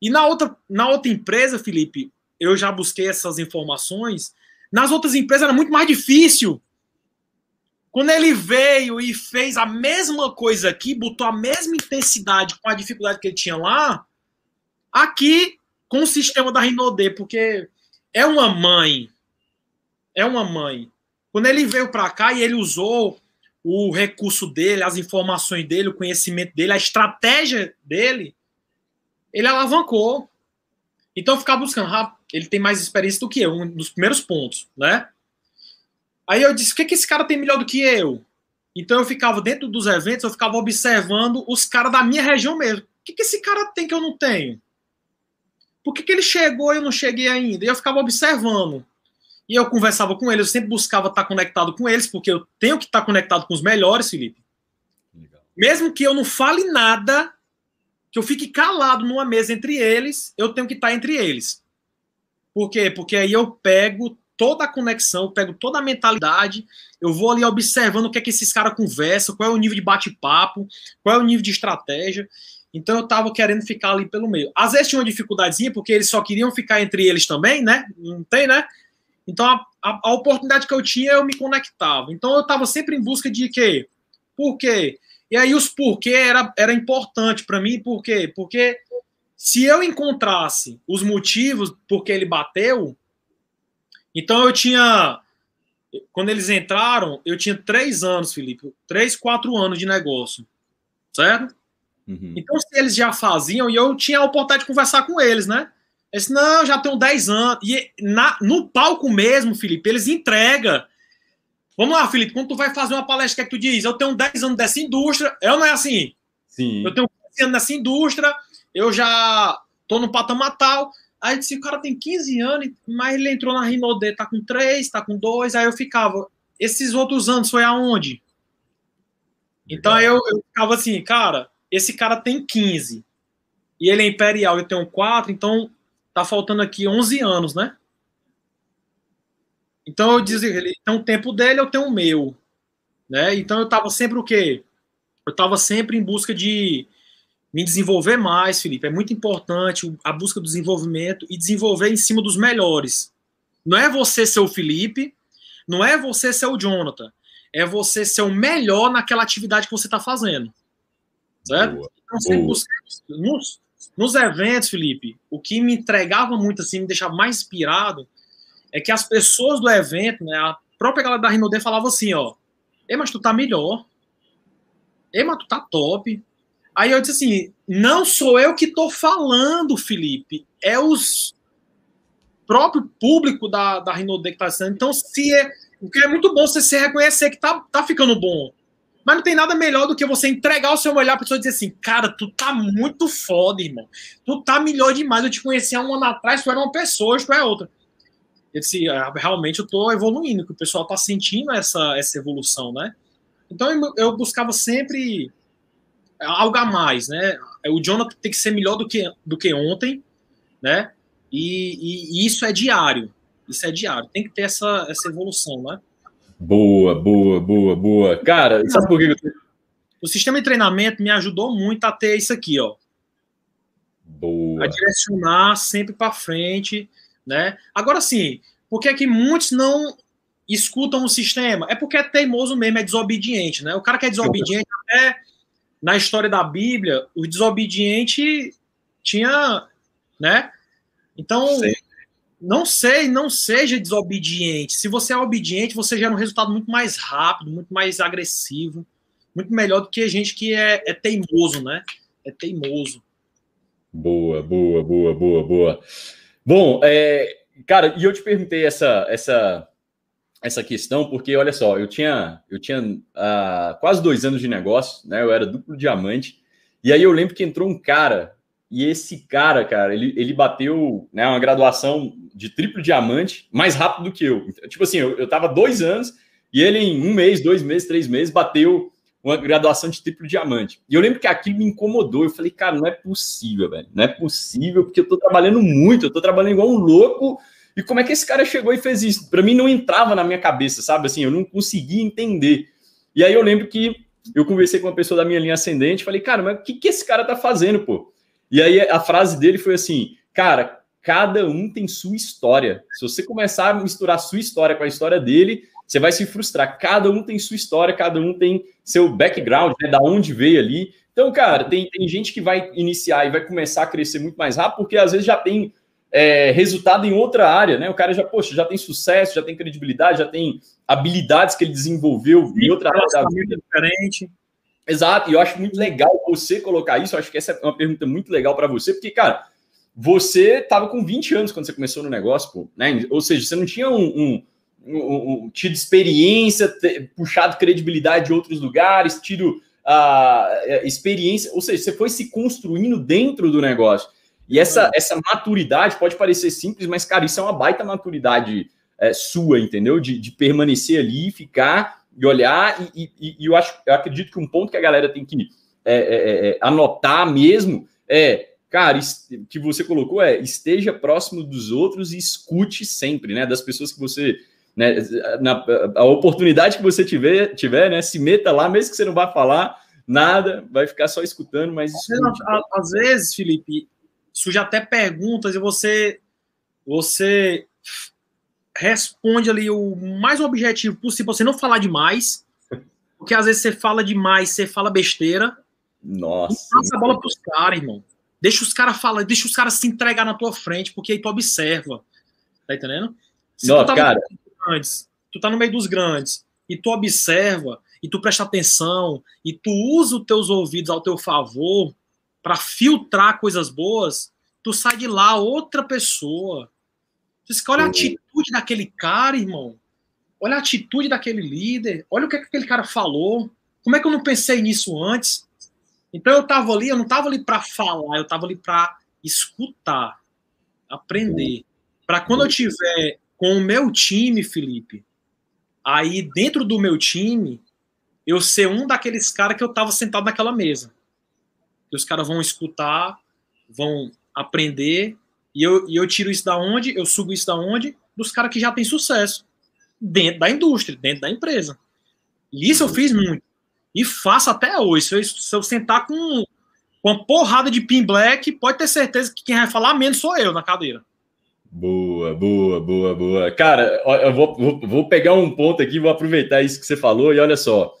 E na outra, na outra empresa, Felipe, eu já busquei essas informações. Nas outras empresas era muito mais difícil. Quando ele veio e fez a mesma coisa aqui, botou a mesma intensidade com a dificuldade que ele tinha lá, aqui com o sistema da Rinodê, porque é uma mãe. É uma mãe. Quando ele veio para cá e ele usou o recurso dele, as informações dele, o conhecimento dele, a estratégia dele, ele alavancou. Então ficar buscando, ah, ele tem mais experiência do que eu, um dos primeiros pontos, né? Aí eu disse, o que, que esse cara tem melhor do que eu? Então eu ficava dentro dos eventos, eu ficava observando os caras da minha região mesmo. O que, que esse cara tem que eu não tenho? Por que, que ele chegou e eu não cheguei ainda? E eu ficava observando. E eu conversava com eles, eu sempre buscava estar conectado com eles, porque eu tenho que estar conectado com os melhores, Felipe. Legal. Mesmo que eu não fale nada, que eu fique calado numa mesa entre eles, eu tenho que estar entre eles. Por quê? Porque aí eu pego toda a conexão, pego toda a mentalidade, eu vou ali observando o que é que esses caras conversam, qual é o nível de bate-papo, qual é o nível de estratégia. Então eu tava querendo ficar ali pelo meio. Às vezes tinha uma dificuldadezinha, porque eles só queriam ficar entre eles também, né? Não tem, né? Então a, a, a oportunidade que eu tinha, eu me conectava. Então eu tava sempre em busca de quê? Por quê? E aí os porquê era, era importante para mim, por quê? Porque se eu encontrasse os motivos por que ele bateu, então eu tinha. Quando eles entraram, eu tinha três anos, Felipe, três, quatro anos de negócio, certo? Uhum. Então, se eles já faziam, e eu tinha a oportunidade de conversar com eles, né? Eles, não, já tenho 10 anos. E na, no palco mesmo, Felipe, eles entregam. Vamos lá, Felipe, quando tu vai fazer uma palestra, o que, é que tu diz? Eu tenho 10 anos dessa indústria. É ou não é assim? Sim. Eu tenho 15 anos nessa indústria, eu já tô no patamar tal. Aí disse, o cara tem 15 anos, mas ele entrou na Rinode, tá com 3, tá com 2. Aí eu ficava, esses outros anos foi aonde? Então eu, eu ficava assim, cara, esse cara tem 15 e ele é imperial, eu tenho 4, então tá faltando aqui 11 anos, né? Então eu dizia, ele tem um tempo dele, eu tenho o meu, né? Então eu tava sempre o quê? Eu tava sempre em busca de me desenvolver mais, Felipe. É muito importante a busca do desenvolvimento e desenvolver em cima dos melhores, Não é você ser o Felipe, não é você ser o Jonathan. É você ser o melhor naquela atividade que você está fazendo. Certo? Boa. Então, sempre nos, nos eventos, Felipe, o que me entregava muito, assim, me deixava mais inspirado, é que as pessoas do evento, né, a própria galera da Rinode falava assim, ó, Ei, mas tu tá melhor. Ei, mas tu tá top. Aí eu disse assim, não sou eu que tô falando, Felipe, é os próprio público da, da Rinode que tá dizendo. Então, se é, o que é muito bom você se reconhecer que tá, tá ficando bom. Mas não tem nada melhor do que você entregar o seu olhar para pessoa dizer assim, cara, tu tá muito foda, irmão. Tu tá melhor demais. Eu te conhecia um ano atrás, tu era uma pessoa, hoje tu é outra. Eu disse, ah, realmente eu tô evoluindo, que o pessoal tá sentindo essa, essa evolução, né? Então eu buscava sempre algo a mais, né? O Jonathan tem que ser melhor do que, do que ontem, né? E, e, e isso é diário. Isso é diário. Tem que ter essa, essa evolução, né? Boa, boa, boa, boa. Cara, sabe por que eu... O sistema de treinamento me ajudou muito a ter isso aqui, ó. Boa. A direcionar sempre para frente, né? Agora sim, por que é que muitos não escutam o sistema? É porque é teimoso mesmo, é desobediente, né? O cara que é desobediente, até na história da Bíblia, o desobediente tinha, né? Então, não sei, não seja desobediente. Se você é obediente, você gera um resultado muito mais rápido, muito mais agressivo, muito melhor do que a gente que é, é teimoso, né? É teimoso. Boa, boa, boa, boa, boa. Bom, é, cara, e eu te perguntei essa, essa, essa questão porque, olha só, eu tinha, eu tinha uh, quase dois anos de negócio, né? Eu era duplo diamante. E aí eu lembro que entrou um cara e esse cara, cara, ele, ele bateu né, uma graduação de triplo diamante mais rápido do que eu. Tipo assim, eu, eu tava dois anos e ele em um mês, dois meses, três meses bateu uma graduação de triplo diamante. E eu lembro que aquilo me incomodou. Eu falei, cara, não é possível, velho. Não é possível, porque eu tô trabalhando muito, eu tô trabalhando igual um louco. E como é que esse cara chegou e fez isso? Para mim não entrava na minha cabeça, sabe? Assim, eu não conseguia entender. E aí eu lembro que eu conversei com uma pessoa da minha linha ascendente, falei, cara, mas o que, que esse cara tá fazendo, pô? E aí a frase dele foi assim: cara, cada um tem sua história. Se você começar a misturar sua história com a história dele, você vai se frustrar. Cada um tem sua história, cada um tem seu background, né, da onde veio ali. Então, cara, tem, tem gente que vai iniciar e vai começar a crescer muito mais rápido, porque às vezes já tem é, resultado em outra área, né? O cara já, poxa, já tem sucesso, já tem credibilidade, já tem habilidades que ele desenvolveu em outra área da vida. diferente. Exato, e eu acho muito legal você colocar isso. Eu acho que essa é uma pergunta muito legal para você, porque, cara, você estava com 20 anos quando você começou no negócio, pô, né? Ou seja, você não tinha um, um, um, um tido experiência, puxado credibilidade de outros lugares, tido a uh, experiência, ou seja, você foi se construindo dentro do negócio. E essa, essa maturidade pode parecer simples, mas, cara, isso é uma baita maturidade é, sua, entendeu? De, de permanecer ali, ficar e olhar, e, e, e eu, acho, eu acredito que um ponto que a galera tem que é, é, é, é anotar mesmo é, cara, que você colocou é esteja próximo dos outros e escute sempre, né? Das pessoas que você. Né, na, a oportunidade que você tiver, tiver, né? Se meta lá, mesmo que você não vá falar nada, vai ficar só escutando, mas escute. Às vezes, Felipe, surge até perguntas e você você responde ali o mais objetivo possível, você não falar demais, porque às vezes você fala demais, você fala besteira. Nossa. passa a bola pros caras, irmão. Deixa os caras falar, deixa os caras se entregar na tua frente, porque aí tu observa. Tá entendendo? Se Não, tu tá cara. Grandes, tu tá no meio dos grandes e tu observa e tu presta atenção e tu usa os teus ouvidos ao teu favor para filtrar coisas boas, tu sai de lá outra pessoa. Olha a atitude daquele cara, irmão. Olha a atitude daquele líder. Olha o que, é que aquele cara falou. Como é que eu não pensei nisso antes? Então eu estava ali, eu não estava ali para falar, eu estava ali para escutar, aprender. Para quando eu tiver com o meu time, Felipe, aí dentro do meu time, eu ser um daqueles caras que eu estava sentado naquela mesa. Que os caras vão escutar, vão aprender e eu, e eu tiro isso da onde? Eu sugo isso da onde? Dos caras que já têm sucesso dentro da indústria, dentro da empresa. E isso eu fiz muito. E faço até hoje. Se eu, se eu sentar com, com uma porrada de pin black, pode ter certeza que quem vai falar menos sou eu na cadeira. Boa, boa, boa, boa. Cara, eu vou, vou, vou, pegar um ponto aqui, vou aproveitar isso que você falou e olha só.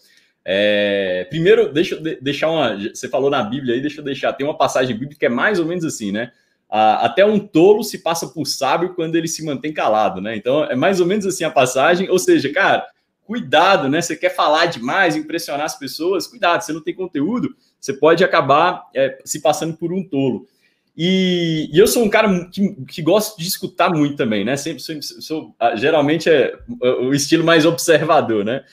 É, primeiro, deixa eu deixar uma. Você falou na Bíblia aí, deixa eu deixar. Tem uma passagem bíblica que é mais ou menos assim, né? até um tolo se passa por sábio quando ele se mantém calado, né? Então é mais ou menos assim a passagem. Ou seja, cara, cuidado, né? Você quer falar demais, impressionar as pessoas, cuidado, você não tem conteúdo, você pode acabar é, se passando por um tolo. E, e, eu sou um cara que, que gosto de escutar muito também, né? Sempre sou, sou, geralmente é o estilo mais observador, né?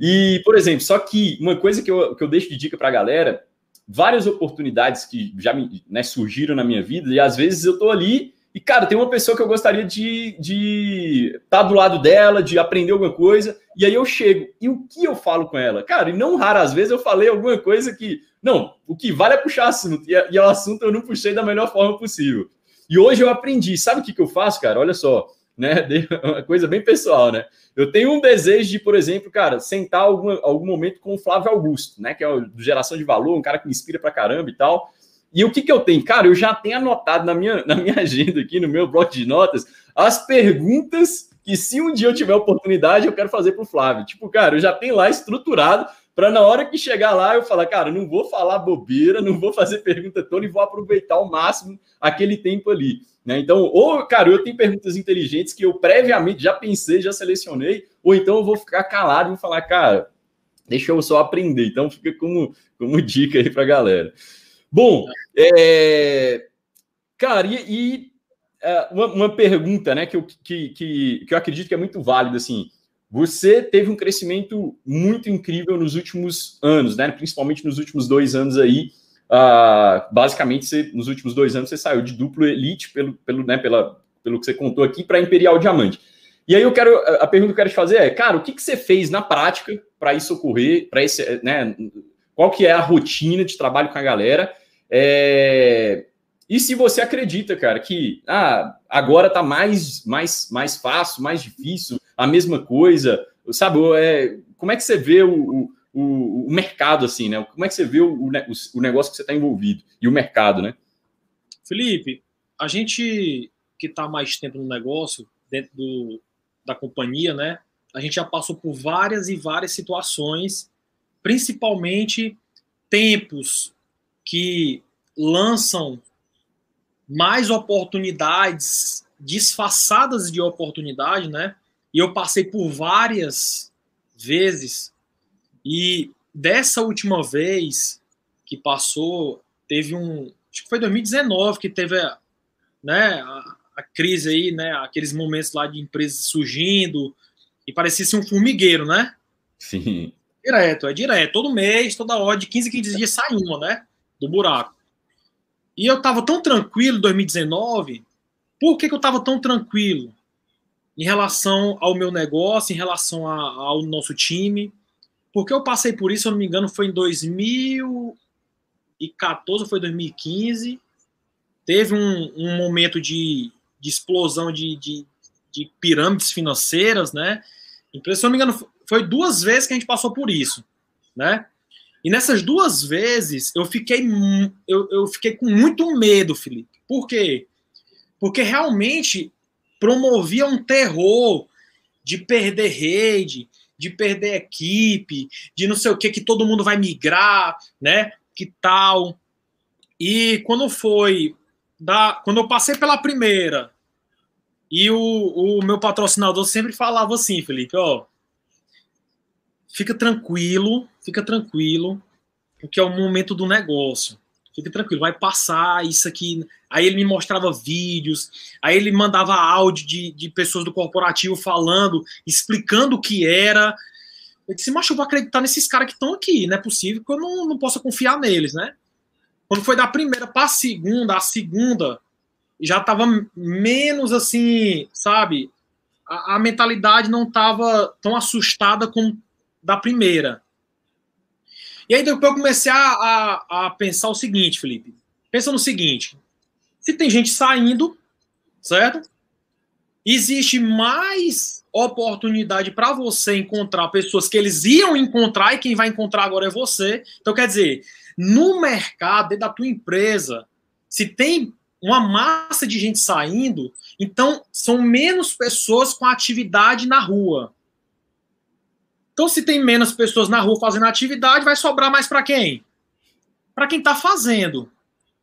E, por exemplo, só que uma coisa que eu, que eu deixo de dica para a galera, várias oportunidades que já me, né, surgiram na minha vida, e às vezes eu tô ali e, cara, tem uma pessoa que eu gostaria de estar de tá do lado dela, de aprender alguma coisa, e aí eu chego. E o que eu falo com ela? Cara, e não raras vezes eu falei alguma coisa que não, o que vale é puxar assunto. E, e o assunto eu não puxei da melhor forma possível. E hoje eu aprendi. Sabe o que, que eu faço, cara? Olha só, né? Uma coisa bem pessoal, né? Eu tenho um desejo de, por exemplo, cara, sentar algum, algum momento com o Flávio Augusto, né? Que é do Geração de Valor, um cara que me inspira pra caramba e tal. E o que, que eu tenho? Cara, eu já tenho anotado na minha, na minha agenda aqui, no meu bloco de notas, as perguntas que, se um dia eu tiver oportunidade, eu quero fazer para o Flávio. Tipo, cara, eu já tenho lá estruturado para na hora que chegar lá eu falar, cara, não vou falar bobeira, não vou fazer pergunta toda e vou aproveitar ao máximo aquele tempo ali. Né? Então, ou, cara, eu tenho perguntas inteligentes que eu previamente já pensei, já selecionei, ou então eu vou ficar calado e vou falar, cara, deixa eu só aprender. Então, fica como, como dica aí para galera. Bom, é, cara, e, e é, uma, uma, pergunta né, que, eu, que, que, que eu acredito que é muito válida, assim, você teve um crescimento muito incrível nos últimos anos, né? Principalmente nos últimos dois anos aí. Uh, basicamente, você, nos últimos dois anos, você saiu de duplo elite pelo, pelo, né, pela, pelo que você contou aqui para Imperial Diamante. E aí eu quero a pergunta que eu quero te fazer é, cara, o que, que você fez na prática para isso ocorrer? Para esse, né? Qual que é a rotina de trabalho com a galera? É... E se você acredita, cara, que ah, agora tá mais, mais, mais fácil, mais difícil, a mesma coisa, sabe? É, como é que você vê o, o, o mercado assim, né? Como é que você vê o, o negócio que você está envolvido e o mercado, né? Felipe, a gente que está mais tempo no negócio, dentro do, da companhia, né? A gente já passou por várias e várias situações, principalmente tempos que lançam mais oportunidades disfarçadas de oportunidade, né? E eu passei por várias vezes. E dessa última vez que passou, teve um. Acho que foi 2019 que teve né, a, a crise aí, né? Aqueles momentos lá de empresas surgindo. E parecia ser um formigueiro, né? Sim. Direto, é direto. Todo mês, toda hora, de 15 em 15 dias sai uma, né? Do buraco. E eu tava tão tranquilo em 2019. Por que, que eu tava tão tranquilo? em relação ao meu negócio, em relação a, ao nosso time. Porque eu passei por isso, se eu não me engano, foi em 2014 ou foi 2015. Teve um, um momento de, de explosão de, de, de, pirâmides financeiras, né? Então, se eu não me engano, foi duas vezes que a gente passou por isso, né? E nessas duas vezes eu fiquei, eu, eu fiquei com muito medo, Felipe. Por quê? Porque realmente promovia um terror de perder rede, de perder equipe, de não sei o que, que todo mundo vai migrar, né? Que tal. E quando foi. Da, quando eu passei pela primeira, e o, o meu patrocinador sempre falava assim, Felipe, ó. Fica tranquilo, fica tranquilo, porque é o momento do negócio. Fica tranquilo, vai passar isso aqui. Aí ele me mostrava vídeos, aí ele mandava áudio de, de pessoas do corporativo falando, explicando o que era. Eu disse, mas eu vou acreditar nesses caras que estão aqui, não é possível que eu não, não possa confiar neles, né? Quando foi da primeira para a segunda, a segunda já estava menos assim, sabe? A, a mentalidade não estava tão assustada como da primeira. E aí depois eu comecei a, a, a pensar o seguinte, Felipe. Pensa no seguinte: se tem gente saindo, certo? Existe mais oportunidade para você encontrar pessoas que eles iam encontrar e quem vai encontrar agora é você. Então, quer dizer, no mercado, dentro da tua empresa, se tem uma massa de gente saindo, então são menos pessoas com atividade na rua. Então, se tem menos pessoas na rua fazendo atividade, vai sobrar mais para quem? Para quem está fazendo,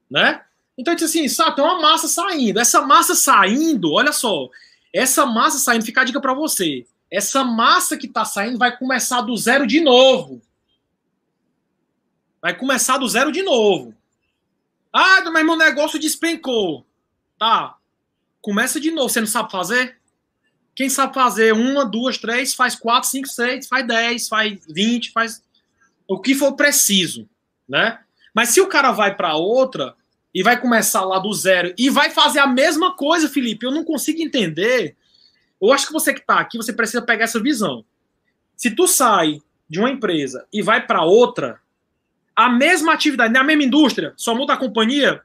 né? Então, disse assim, sabe, tem uma massa saindo. Essa massa saindo, olha só, essa massa saindo, fica a dica para você. Essa massa que está saindo vai começar do zero de novo. Vai começar do zero de novo. Ah, mas meu negócio despencou. Tá. Começa de novo. Você não sabe fazer? Quem sabe fazer uma, duas, três, faz quatro, cinco, seis, faz dez, faz vinte, faz o que for preciso, né? Mas se o cara vai para outra e vai começar lá do zero e vai fazer a mesma coisa, Felipe, eu não consigo entender. Eu acho que você que está aqui, você precisa pegar essa visão. Se tu sai de uma empresa e vai para outra, a mesma atividade, na mesma indústria, só muda a companhia,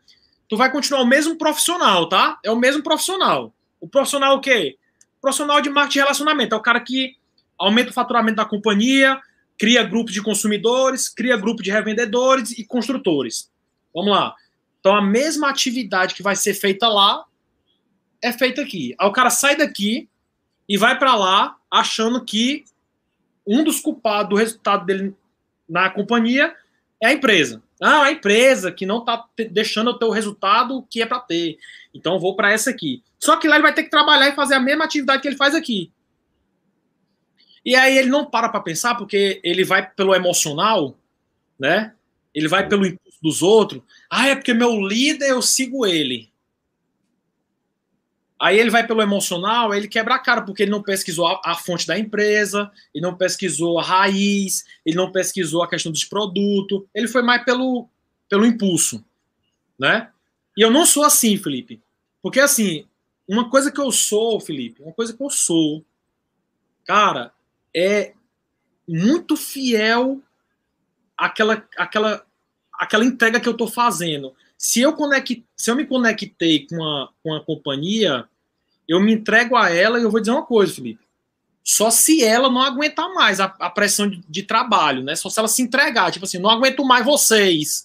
tu vai continuar o mesmo profissional, tá? É o mesmo profissional. O profissional o quê? Profissional de marketing e relacionamento. É o cara que aumenta o faturamento da companhia, cria grupos de consumidores, cria grupo de revendedores e construtores. Vamos lá. Então, a mesma atividade que vai ser feita lá é feita aqui. Aí o cara sai daqui e vai para lá achando que um dos culpados do resultado dele na companhia é a empresa. Ah, a empresa que não está deixando eu ter o resultado que é para ter. Então vou para essa aqui. Só que lá ele vai ter que trabalhar e fazer a mesma atividade que ele faz aqui. E aí ele não para para pensar porque ele vai pelo emocional, né? Ele vai pelo dos outros. Ah, é porque meu líder eu sigo ele. Aí ele vai pelo emocional, ele quebra a cara, porque ele não pesquisou a, a, fonte da empresa, ele não pesquisou a raiz, ele não pesquisou a questão dos produtos, ele foi mais pelo, pelo impulso, né? E eu não sou assim, Felipe. Porque, assim, uma coisa que eu sou, Felipe, uma coisa que eu sou, cara, é muito fiel àquela, àquela, àquela entrega que eu tô fazendo se eu, se eu me conectei com a, com a companhia, eu me entrego a ela e eu vou dizer uma coisa, Felipe. Só se ela não aguentar mais a, a pressão de, de, trabalho, né? Só se ela se entregar, tipo assim, não aguento mais vocês.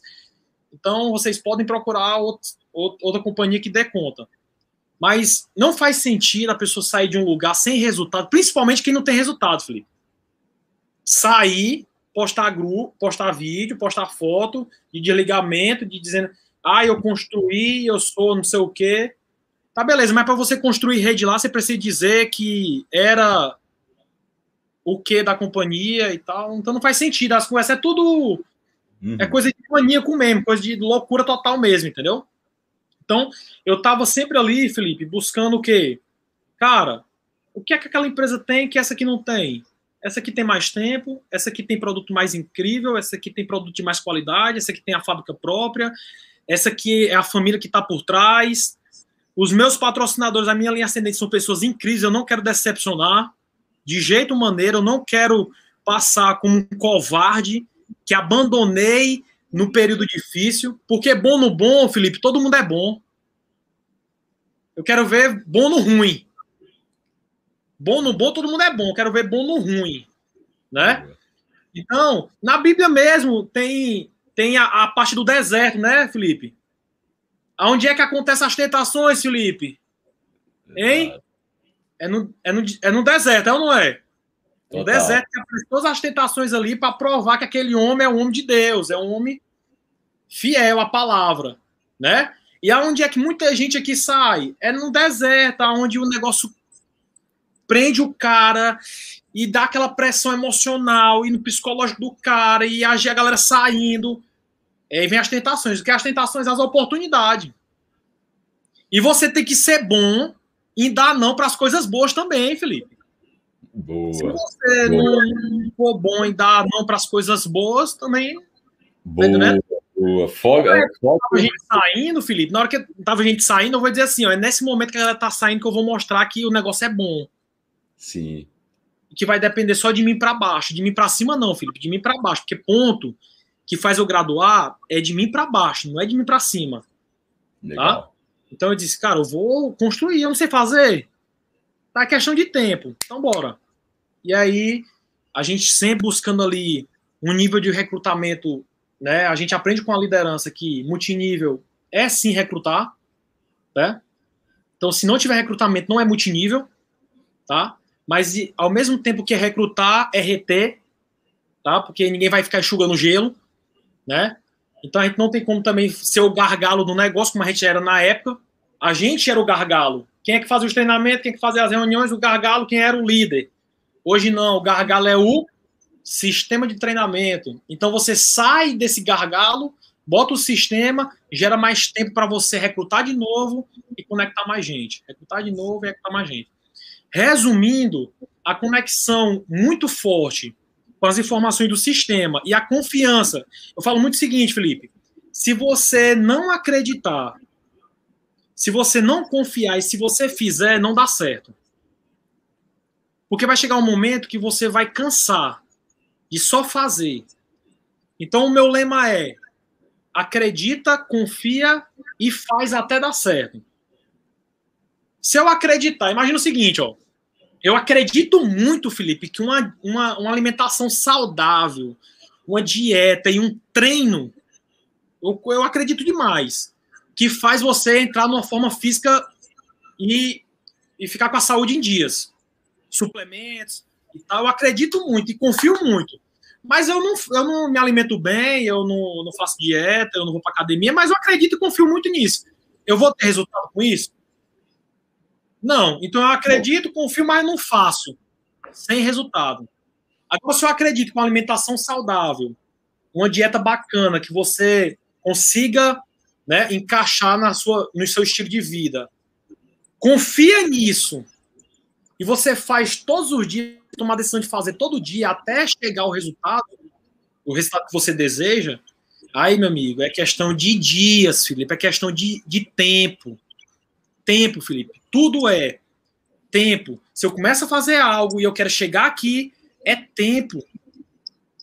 Então vocês podem procurar outro, outra companhia que dê conta. Mas não faz sentido a pessoa sair de um lugar sem resultado, principalmente quem não tem resultado, Felipe. Sair, postar grupo, postar vídeo, postar foto de desligamento, de dizendo ah, eu construí, eu sou não sei o quê. Tá, beleza, mas para você construir rede lá, você precisa dizer que era o que da companhia e tal. Então não faz sentido. As conversas é tudo. Uhum. É coisa de maníaco mesmo, coisa de loucura total mesmo, entendeu? Então, eu tava sempre ali, Felipe, buscando o quê? Cara, o que é que aquela empresa tem que essa aqui não tem? Essa aqui tem mais tempo, essa aqui tem produto mais incrível, essa aqui tem produto de mais qualidade, essa aqui tem a fábrica própria, essa aqui é a família que está por trás. Os meus patrocinadores, a minha linha ascendente são pessoas incríveis, eu não quero decepcionar de jeito maneiro, eu não quero passar como um covarde que abandonei no período difícil, porque bom no bom, Felipe, todo mundo é bom. Eu quero ver bom no ruim. Bom no bom, todo mundo é bom. Quero ver bom no ruim, né? Então, na Bíblia mesmo tem tem a, a, parte do deserto, né, Felipe? Aonde é que acontecem as tentações, Felipe? Hein? É no, é no, é no deserto, é ou não é? No deserto que aparecem todas as tentações ali para provar que aquele homem é um homem de Deus, é um homem fiel à palavra, né? E aonde é que muita gente aqui sai? É no deserto, onde o negócio prende o cara e dá aquela pressão emocional e no psicológico do cara e a galera saindo. Aí vem as tentações. O que é as tentações? As oportunidades. E você tem que ser bom em dar não para as coisas boas também, Felipe. Boa. Se você boa. não for bom em dar não para as coisas boas, também. Boa. Né? Boa. Foga. É. Tava gente saindo, Felipe. Na hora que tava gente saindo, eu vou dizer assim: ó, é nesse momento que ela tá saindo que eu vou mostrar que o negócio é bom. Sim. Que vai depender só de mim para baixo. De mim para cima, não, Felipe. De mim para baixo. Porque ponto que faz eu graduar é de mim para baixo, não é de mim para cima. Tá? Legal. Tá? Então eu disse, cara, eu vou construir, eu não sei fazer. Tá questão de tempo. Então bora. E aí a gente sempre buscando ali um nível de recrutamento, né? A gente aprende com a liderança que multinível é sim recrutar, Né? Então, se não tiver recrutamento, não é multinível, tá? Mas ao mesmo tempo que é recrutar, é reter, tá? Porque ninguém vai ficar enxugando gelo, né? Então a gente não tem como também ser o gargalo do negócio, como a gente era na época. A gente era o gargalo. Quem é que fazia os treinamentos, quem é que fazia as reuniões, o gargalo, quem era o líder. Hoje não, o gargalo é o sistema de treinamento. Então você sai desse gargalo, bota o sistema, gera mais tempo para você recrutar de novo e conectar mais gente. Recrutar de novo e recrutar mais gente. Resumindo, a conexão muito forte com as informações do sistema e a confiança. Eu falo muito o seguinte, Felipe: se você não acreditar, se você não confiar e se você fizer, não dá certo. Porque vai chegar um momento que você vai cansar de só fazer. Então, o meu lema é: acredita, confia e faz até dar certo. Se eu acreditar, imagina o seguinte, ó eu acredito muito, Felipe, que uma, uma, uma, alimentação saudável, uma dieta e um treino, eu, eu acredito demais, que faz você entrar numa forma física e, e ficar com a saúde em dias. Suplementos e tal, eu acredito muito e confio muito. Mas eu não, eu não me alimento bem, eu não, não faço dieta, eu não vou para academia, mas eu acredito e confio muito nisso. Eu vou ter resultado com isso? Não. Então eu acredito, confio, mas não faço. Sem resultado. Agora, se eu acredito com alimentação saudável, uma dieta bacana, que você consiga né, encaixar na sua, no seu estilo de vida, confia nisso, e você faz todos os dias, tomar a decisão de fazer todo dia até chegar ao resultado, o resultado que você deseja, aí, meu amigo, é questão de dias, Felipe, é questão de, de tempo. Tempo, Felipe. Tudo é tempo. Se eu começo a fazer algo e eu quero chegar aqui, é tempo.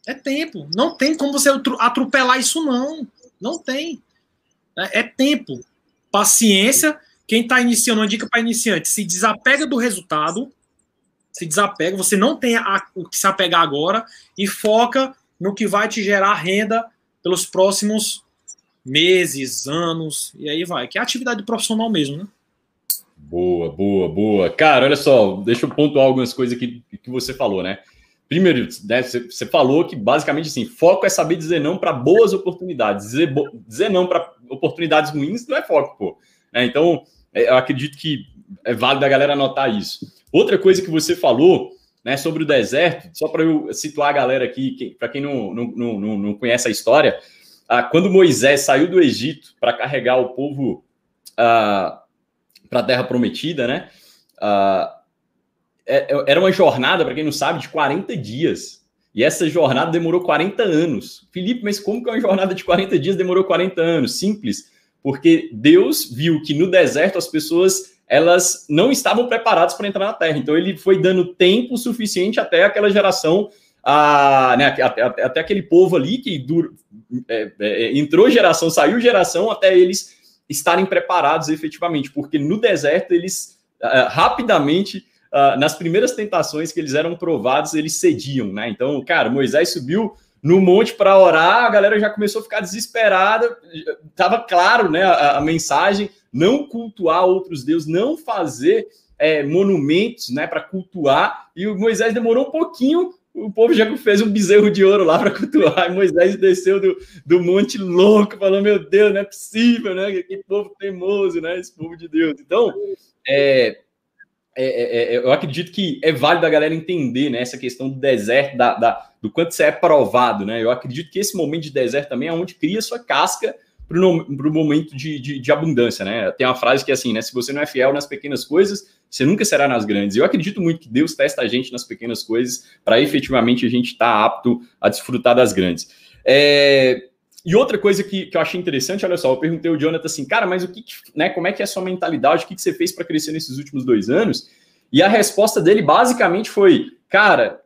É tempo. Não tem como você atropelar isso, não. Não tem. É, é tempo. Paciência. Quem está iniciando, uma dica para iniciante: se desapega do resultado. Se desapega. Você não tem a, o que se apegar agora e foca no que vai te gerar renda pelos próximos meses, anos, e aí vai. Que é atividade profissional mesmo, né? Boa, boa, boa. Cara, olha só, deixa eu pontuar algumas coisas que, que você falou, né? Primeiro, né, você, falou que basicamente assim, foco é saber dizer não para boas oportunidades. Dizer, dizer não para oportunidades ruins não é foco, pô. É, então, é, eu acredito que é válido a galera anotar isso. Outra coisa que você falou, né, sobre o deserto, só para eu situar a galera aqui, para quem não, não, não, não conhece a história, ah, quando Moisés saiu do Egito para carregar o povo. Ah, para a Terra Prometida, né? Uh, era uma jornada, para quem não sabe, de 40 dias. E essa jornada demorou 40 anos. Felipe, mas como que uma jornada de 40 dias demorou 40 anos? Simples, porque Deus viu que no deserto as pessoas elas não estavam preparadas para entrar na Terra. Então ele foi dando tempo suficiente até aquela geração, a, né, até, até, aquele povo ali que dura, é, é, entrou geração, saiu geração, até eles estarem preparados efetivamente, porque no deserto eles uh, rapidamente, uh, nas primeiras tentações que eles eram provados, eles cediam, né? Então, cara, Moisés subiu no monte para orar, a galera já começou a ficar desesperada, estava claro, né, a, a, mensagem, não cultuar outros deuses, não fazer é, monumentos, né, para cultuar, e o Moisés demorou um pouquinho o povo já fez um bezerro de ouro lá para cultuar. E Moisés desceu do, do monte louco, falou: Meu Deus, não é possível, né? Que povo teimoso, né? Esse povo de Deus. Então, é, é, é, é, eu acredito que é válido a galera entender né, essa questão do deserto, da, da, do quanto você é provado. Né? Eu acredito que esse momento de deserto também é onde cria sua casca para o momento de, de, de, abundância, né? Tem uma frase que é assim, né? Se você não é fiel nas pequenas coisas, você nunca será nas grandes. Eu acredito muito que Deus testa a gente nas pequenas coisas para efetivamente a gente estar tá apto a desfrutar das grandes. É... E outra coisa que, que eu achei interessante, olha só, eu perguntei ao Jonathan assim, cara, mas o que, né? Como é que é a sua mentalidade? O que, que você fez para crescer nesses últimos dois anos? E a resposta dele basicamente foi, cara,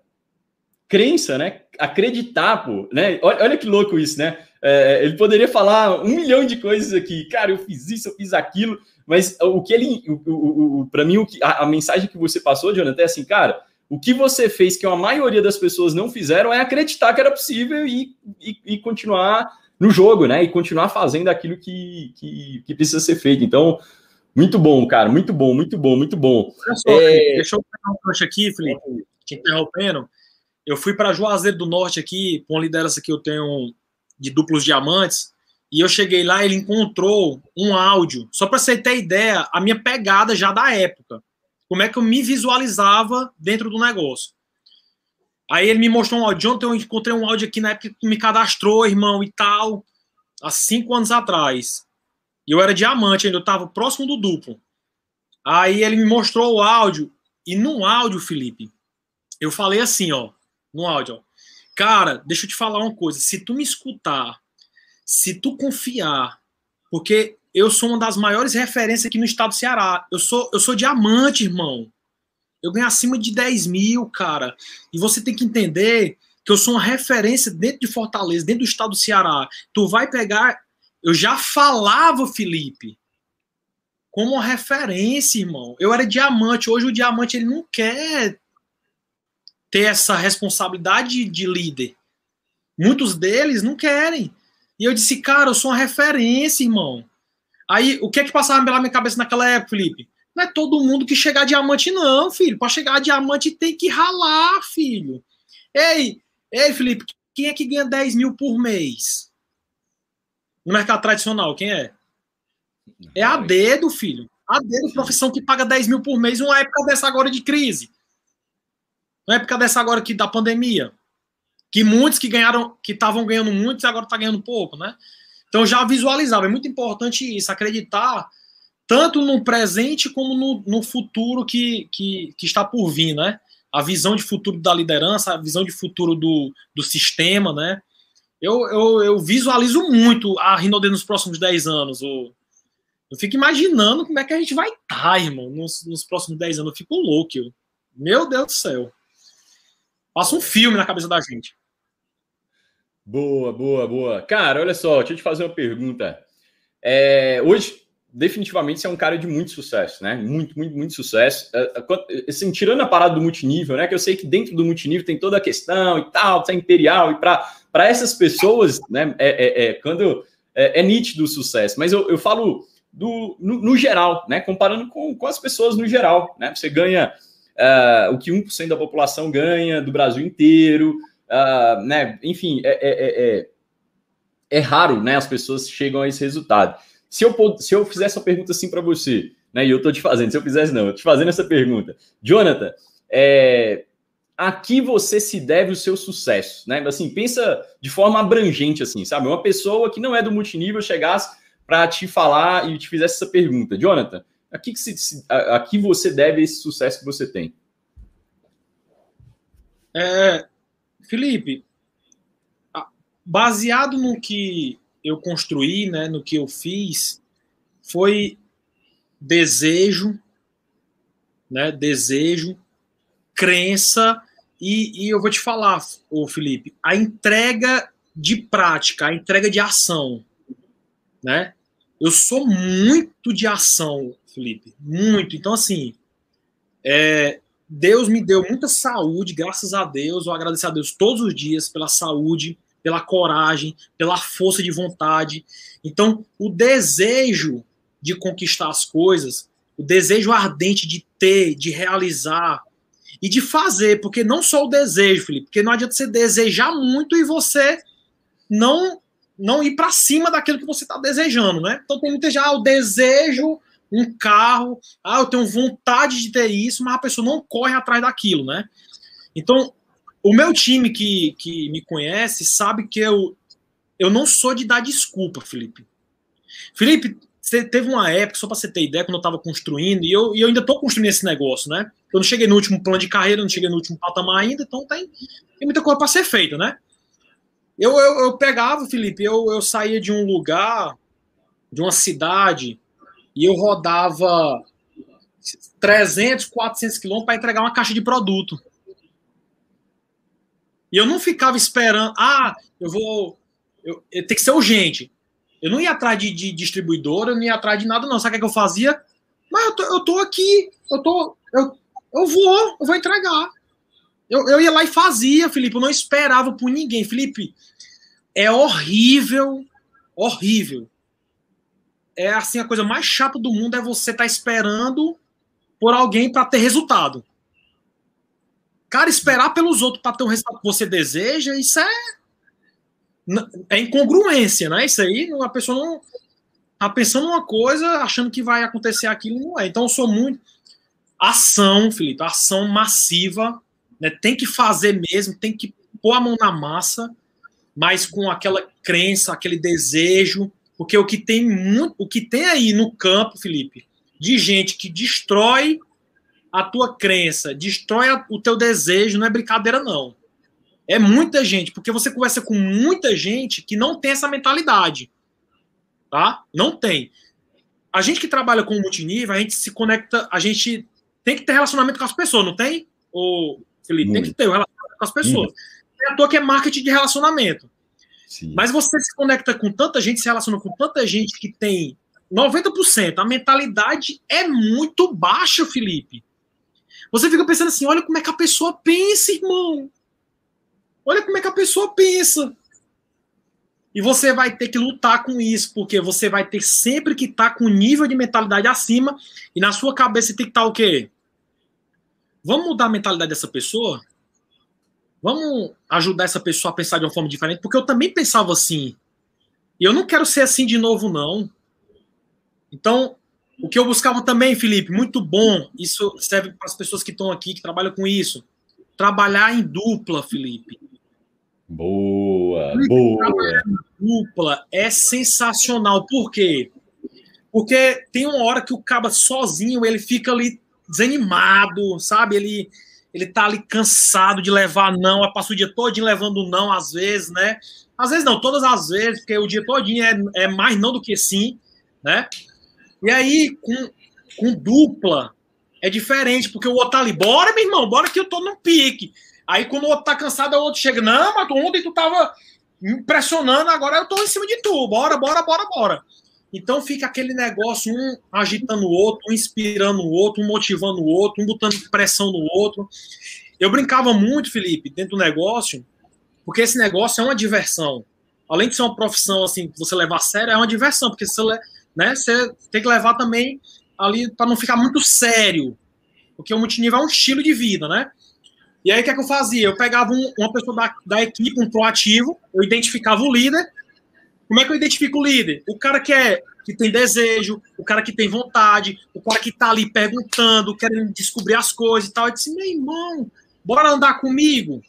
crença, né? Acreditar, pô, né? Olha, olha que louco isso, né? É, ele poderia falar um milhão de coisas aqui, cara, eu fiz isso, eu fiz aquilo, mas o que ele, o, o, o para mim, o que, a, a, mensagem que você passou, Jonathan, é assim, cara, o que você fez que a maioria das pessoas não fizeram é acreditar que era possível e, e, e continuar no jogo, né? E continuar fazendo aquilo que, que, que, precisa ser feito. Então, Muito bom, cara. Muito bom, muito bom, muito bom. Só, é... Deixa eu pegar um aqui, Felipe, te interrompendo. Eu fui para Juazeiro do Norte aqui, com a liderança que eu tenho de duplos diamantes, e eu cheguei lá, ele encontrou um áudio. Só para você ter ideia, a minha pegada já da época. Como é que eu me visualizava dentro do negócio. Aí ele me mostrou um áudio. Ontem eu encontrei um áudio aqui na época que me cadastrou, irmão, e tal, há cinco anos atrás. E eu era diamante ainda, eu estava próximo do duplo. Aí ele me mostrou o áudio, e no áudio, Felipe, eu falei assim, ó, no áudio, cara, deixa eu te falar uma coisa, se tu me escutar, se tu confiar, porque eu sou uma das maiores referências aqui no estado do Ceará, eu sou, eu sou diamante, irmão, eu ganho acima de 10 mil, cara, e você tem que entender que eu sou uma referência dentro de Fortaleza, dentro do estado do Ceará, tu vai pegar eu já falava, Felipe, como referência, irmão. Eu era diamante. Hoje o diamante ele não quer ter essa responsabilidade de líder. Muitos deles não querem. E eu disse, cara, eu sou uma referência, irmão. Aí, o que é que passava pela minha cabeça naquela época, Felipe? Não é todo mundo que chegar a diamante, não, filho. Para chegar a diamante tem que ralar, filho. Ei, ei, Felipe, quem é que ganha 10 mil por mês? no mercado tradicional, quem é? É a dedo, filho. A dedo, profissão que paga 10 mil por mês, uma época dessa agora de crise. Uma época dessa agora aqui da pandemia. Que muitos que ganharam, que estavam ganhando muito, agora está ganhando pouco, né? Então já visualizava. É muito importante isso, acreditar tanto no presente como no, no futuro que, que, que, está por vir, né? A visão de futuro da liderança, a visão de futuro do, do sistema, né? eu, eu, eu visualizo muito a Rinode nos próximos 10 anos. Eu, eu fico imaginando como é que a gente vai estar, tá, irmão, nos, nos próximos 10 anos. Eu fico louco. Eu. Meu Deus do céu. Passa um filme na cabeça da gente. Boa, boa, boa. Cara, olha só, deixa eu te fazer uma pergunta. É, hoje, definitivamente, você é um cara de muito sucesso, né? Muito, muito, muito sucesso. É, é, assim, tirando a parada do multinível, né? Que eu sei que dentro do multinível tem toda a questão e tal, tá imperial, e para essas pessoas, né, é, é, é quando é, nítido o sucesso, mas eu, eu falo do, no, no, geral, né, comparando com, com as pessoas no geral, né, você ganha uh, o que 1% da população ganha do Brasil inteiro, uh, né, enfim, é, é, é, é, raro, né, as pessoas chegam a esse resultado. Se eu, se eu fizesse uma pergunta assim para você, né, e eu estou te fazendo, se eu fizesse não, eu te fazendo essa pergunta, Jonathan, é, a que você se deve o seu sucesso, né? Assim, pensa de forma abrangente, assim, sabe? Uma pessoa que não é do multinível chegasse para te falar e te fizesse essa pergunta, Jonathan, a que, que se, a, a, que você deve esse sucesso que você tem? É, Felipe, baseado no que eu construí, né, no que eu fiz, foi desejo, né, desejo, crença e, e eu vou te falar, o Felipe, a entrega de prática, a entrega de ação, né? Eu sou muito de ação, Felipe, muito. Então, assim, é, Deus me deu muita saúde, graças a Deus. Eu agradeço a Deus todos os dias pela saúde, pela coragem, pela força de vontade. Então, o desejo de conquistar as coisas, o desejo ardente de ter, de realizar, e de fazer, porque não só o desejo, Felipe, porque não adianta você desejar muito e você não não ir para cima daquilo que você está desejando, né? Então tem muita já ah, o desejo um carro, ah, eu tenho vontade de ter isso, mas a pessoa não corre atrás daquilo, né? Então, o meu time que, que me conhece sabe que eu, eu não sou de dar desculpa, Felipe. Felipe, você teve uma época, só para você ter ideia, quando eu estava construindo, e eu, e eu ainda estou construindo esse negócio, né? Eu não cheguei no último plano de carreira, não cheguei no último patamar ainda, então tem, tem muita coisa para ser feita, né? Eu, eu, eu, pegava, Felipe, eu, eu saía de um lugar, de uma cidade, e eu rodava 300, 400 quilômetros para entregar uma caixa de produto. E eu não ficava esperando, ah, eu vou. Eu, eu, tem que ser urgente. Eu não ia atrás de, de distribuidora, eu não ia atrás de nada, não. Sabe o que, é que eu fazia? Mas eu tô, eu tô aqui, eu tô. Eu, eu vou, eu vou entregar. Eu, eu ia lá e fazia, Felipe. Eu não esperava por ninguém. Felipe, é horrível, horrível. É assim a coisa mais chata do mundo é você estar tá esperando por alguém para ter resultado. Cara, esperar pelos outros para ter um resultado que você deseja, isso é é incongruência, né? Isso aí, a pessoa não tá pensando uma coisa, achando que vai acontecer aquilo, não é. Então eu sou muito ação, Felipe, ação massiva, né? Tem que fazer mesmo, tem que pôr a mão na massa, mas com aquela crença, aquele desejo, porque o que tem muito, o que tem aí no campo, Felipe, de gente que destrói a tua crença, destrói o teu desejo, não é brincadeira, não. É muita gente, porque você conversa com muita gente que não tem essa mentalidade. Tá? Não tem. A gente que trabalha com multinível, a gente se conecta, a gente tem que ter relacionamento com as pessoas, não tem? O Felipe, Muito. tem que ter um relacionamento com as pessoas. Muito. É à toa que é marketing de relacionamento. Mas você se conecta com tanta gente, se relaciona com tanta gente que tem 90%. A mentalidade é muito baixa, Felipe. Você fica pensando assim: olha como é que a pessoa pensa, irmão. Olha como é que a pessoa pensa. E você vai ter que lutar com isso, porque você vai ter sempre que estar tá com o nível de mentalidade acima, e na sua cabeça tem que estar tá o quê? Vamos mudar a mentalidade dessa pessoa? Vamos ajudar essa pessoa a pensar de uma forma diferente? Porque eu também pensava assim. E eu não quero ser assim de novo, não. Então, o que eu buscava também, Felipe, muito bom, isso serve para as pessoas que estão aqui, que trabalham com isso. Trabalhar em dupla, Felipe. Boa, boa. Trabalhar em dupla é sensacional. Por quê? Porque tem uma hora que o caba sozinho, ele fica ali desanimado, sabe? Ele ele tá ali cansado de levar não, passa o dia todo levando não, às vezes, né? Às vezes não, todas as vezes, porque o dia todo é, é mais não do que sim, né? E aí, com, com dupla, é diferente, porque o outro tá ali, bora, meu irmão, bora que eu tô no pique. Aí quando o outro tá cansado, o outro chega, não, mas ontem tu tava impressionando, agora eu tô em cima de tu, bora, bora, bora, bora. Então fica aquele negócio, um agitando o outro, um inspirando o outro, um motivando o outro, um botando pressão no outro. Eu brincava muito, Felipe, dentro do negócio, porque esse negócio é uma diversão. Além de ser uma profissão, assim, você levar a sério, é uma diversão, porque você né? Você tem que levar também ali para não ficar muito sério, porque o multinível é um estilo de vida, né? E aí o que, é que eu fazia? Eu pegava um, uma pessoa da, da equipe, um proativo, eu identificava o líder. Como é que eu identifico o líder? O cara que é que tem desejo, o cara que tem vontade, o cara que tá ali perguntando, querendo descobrir as coisas e tal. Eu disse, meu irmão, bora andar comigo.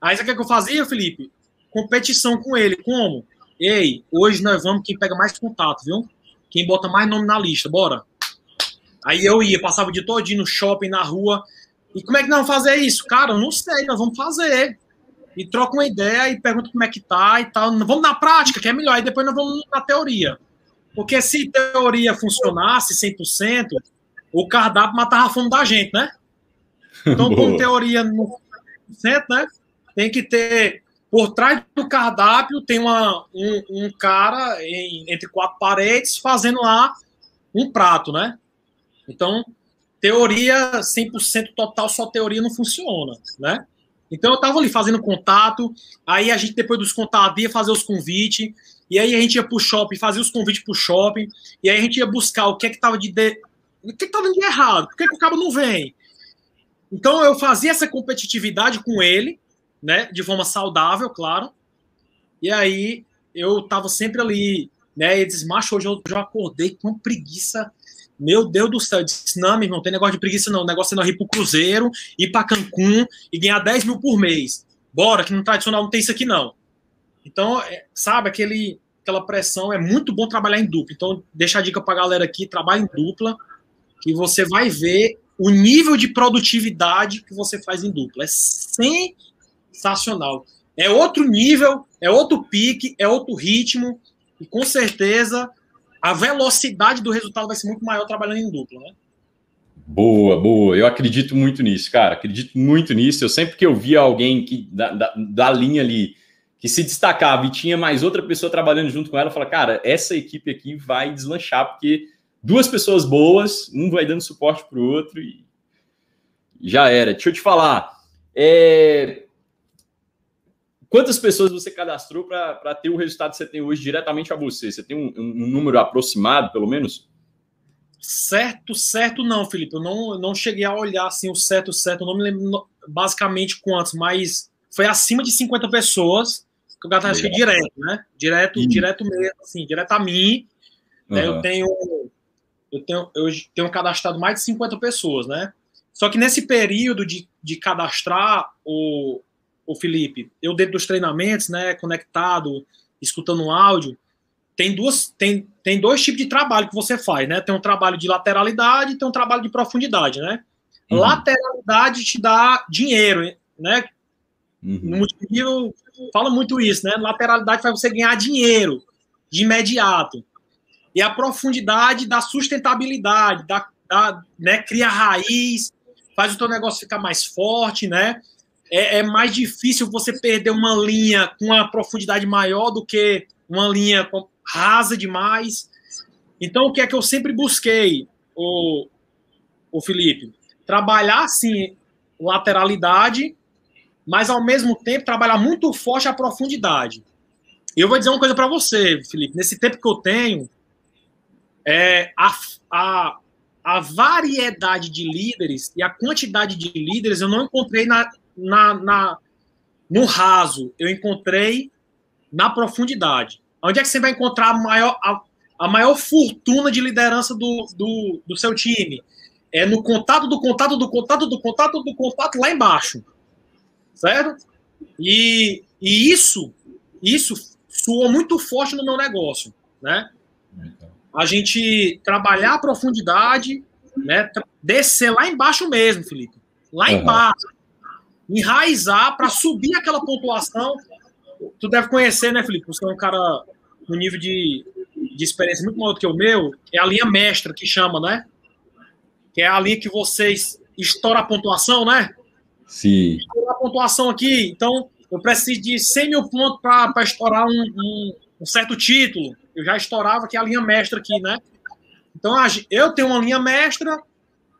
Aí sabe o que, é que eu fazia, Felipe? Competição com ele. Como? Ei, hoje nós vamos quem pega mais contato, viu? Quem bota mais nome na lista, bora. Aí eu ia, passava o dia todinho no shopping, na rua. E como é que nós vamos fazer isso? Cara, eu não sei, nós vamos fazer. E troca uma ideia e pergunta como é que tá e tal. Vamos na prática, que é melhor. Aí depois nós vamos na teoria. Porque se teoria funcionasse 100%, o cardápio matava a fome da gente, né? Então, com teoria no 100%, né? Tem que ter por trás do cardápio tem uma, um, um cara em, entre quatro paredes fazendo lá um prato, né? Então, teoria 100% total, só teoria não funciona, né? Então eu tava ali fazendo contato, aí a gente depois dos contatos ia fazer os convites, e aí a gente ia pro shopping, fazia os convites pro shopping, e aí a gente ia buscar o que é que tava de, de... o que, é que tava de errado, por que, é que o cabo não vem? Então eu fazia essa competitividade com ele, né? De forma saudável, claro. E aí eu tava sempre ali, né? E desmacho, hoje eu já acordei com preguiça. Meu Deus do céu, eu disse, não, meu irmão, tem negócio de preguiça não. O negócio é nós ir pro Cruzeiro, ir pra Cancún e ganhar 10 mil por mês. Bora, que no tradicional não tem isso aqui, não. Então, é, sabe, aquele, aquela pressão, é muito bom trabalhar em dupla. Então, deixa a dica pra galera aqui, trabalha em dupla, que você vai ver o nível de produtividade que você faz em dupla. É sensacional. É outro nível, é outro pique, é outro ritmo, e com certeza a velocidade do resultado vai ser muito maior trabalhando em dupla, né? Boa, boa. Eu acredito muito nisso, cara. Acredito muito nisso. Eu sempre que eu via alguém que da, da, da linha ali que se destacava e tinha mais outra pessoa trabalhando junto com ela, falava, cara, essa equipe aqui vai deslanchar, porque duas pessoas boas, um vai dando suporte para o outro e já era. Deixa eu te falar. É, quantas pessoas você cadastrou para ter o resultado que você tem hoje diretamente a você? Você tem um, um número aproximado, pelo menos? Certo, certo não, Felipe. Eu não, não cheguei a olhar assim o certo, certo. Eu não me lembro basicamente quantos, mas foi acima de 50 pessoas que eu cadastrei direto, né? Direto, Sim. direto mesmo, assim, direto a mim. Uhum. Né? Eu tenho eu tenho eu tenho cadastrado mais de 50 pessoas, né? Só que nesse período de, de cadastrar o, o Felipe, eu dentro dos treinamentos, né, conectado, escutando um áudio, tem duas tem, tem dois tipos de trabalho que você faz, né? Tem um trabalho de lateralidade e tem um trabalho de profundidade, né? Uhum. Lateralidade te dá dinheiro, né? Uhum. No multinível fala muito isso, né? Lateralidade faz você ganhar dinheiro de imediato. E a profundidade da sustentabilidade, da, da né, cria raiz, faz o teu negócio ficar mais forte, né? É, é, mais difícil você perder uma linha com uma profundidade maior do que uma linha rasa demais. Então, o que é que eu sempre busquei, o, o Felipe? Trabalhar, assim, lateralidade, mas ao mesmo tempo trabalhar muito forte a profundidade. E eu vou dizer uma coisa para você, Felipe. Nesse tempo que eu tenho, é, a, a, a variedade de líderes e a quantidade de líderes eu não encontrei na, na, na, no raso, eu encontrei na profundidade. Onde é que você vai encontrar a maior, a, a maior fortuna de liderança do, do, do seu time? É no contato do contato do contato do contato do contato lá embaixo. Certo? E, e isso, isso soou muito forte no meu negócio, né? A gente trabalhar a profundidade, né? Descer lá embaixo mesmo, Felipe. Lá uhum. embaixo. Enraizar para subir aquela pontuação tu deve conhecer, né, Felipe? Você é um cara no nível de, de experiência muito maior do que o meu. É a linha mestra que chama, né? Que é a linha que vocês estouram a pontuação, né? Sim. A pontuação aqui. Então, eu preciso de 100 mil pontos para estourar um, um, um, certo título. Eu já estourava que é a linha mestra aqui, né? Então, eu tenho uma linha mestra,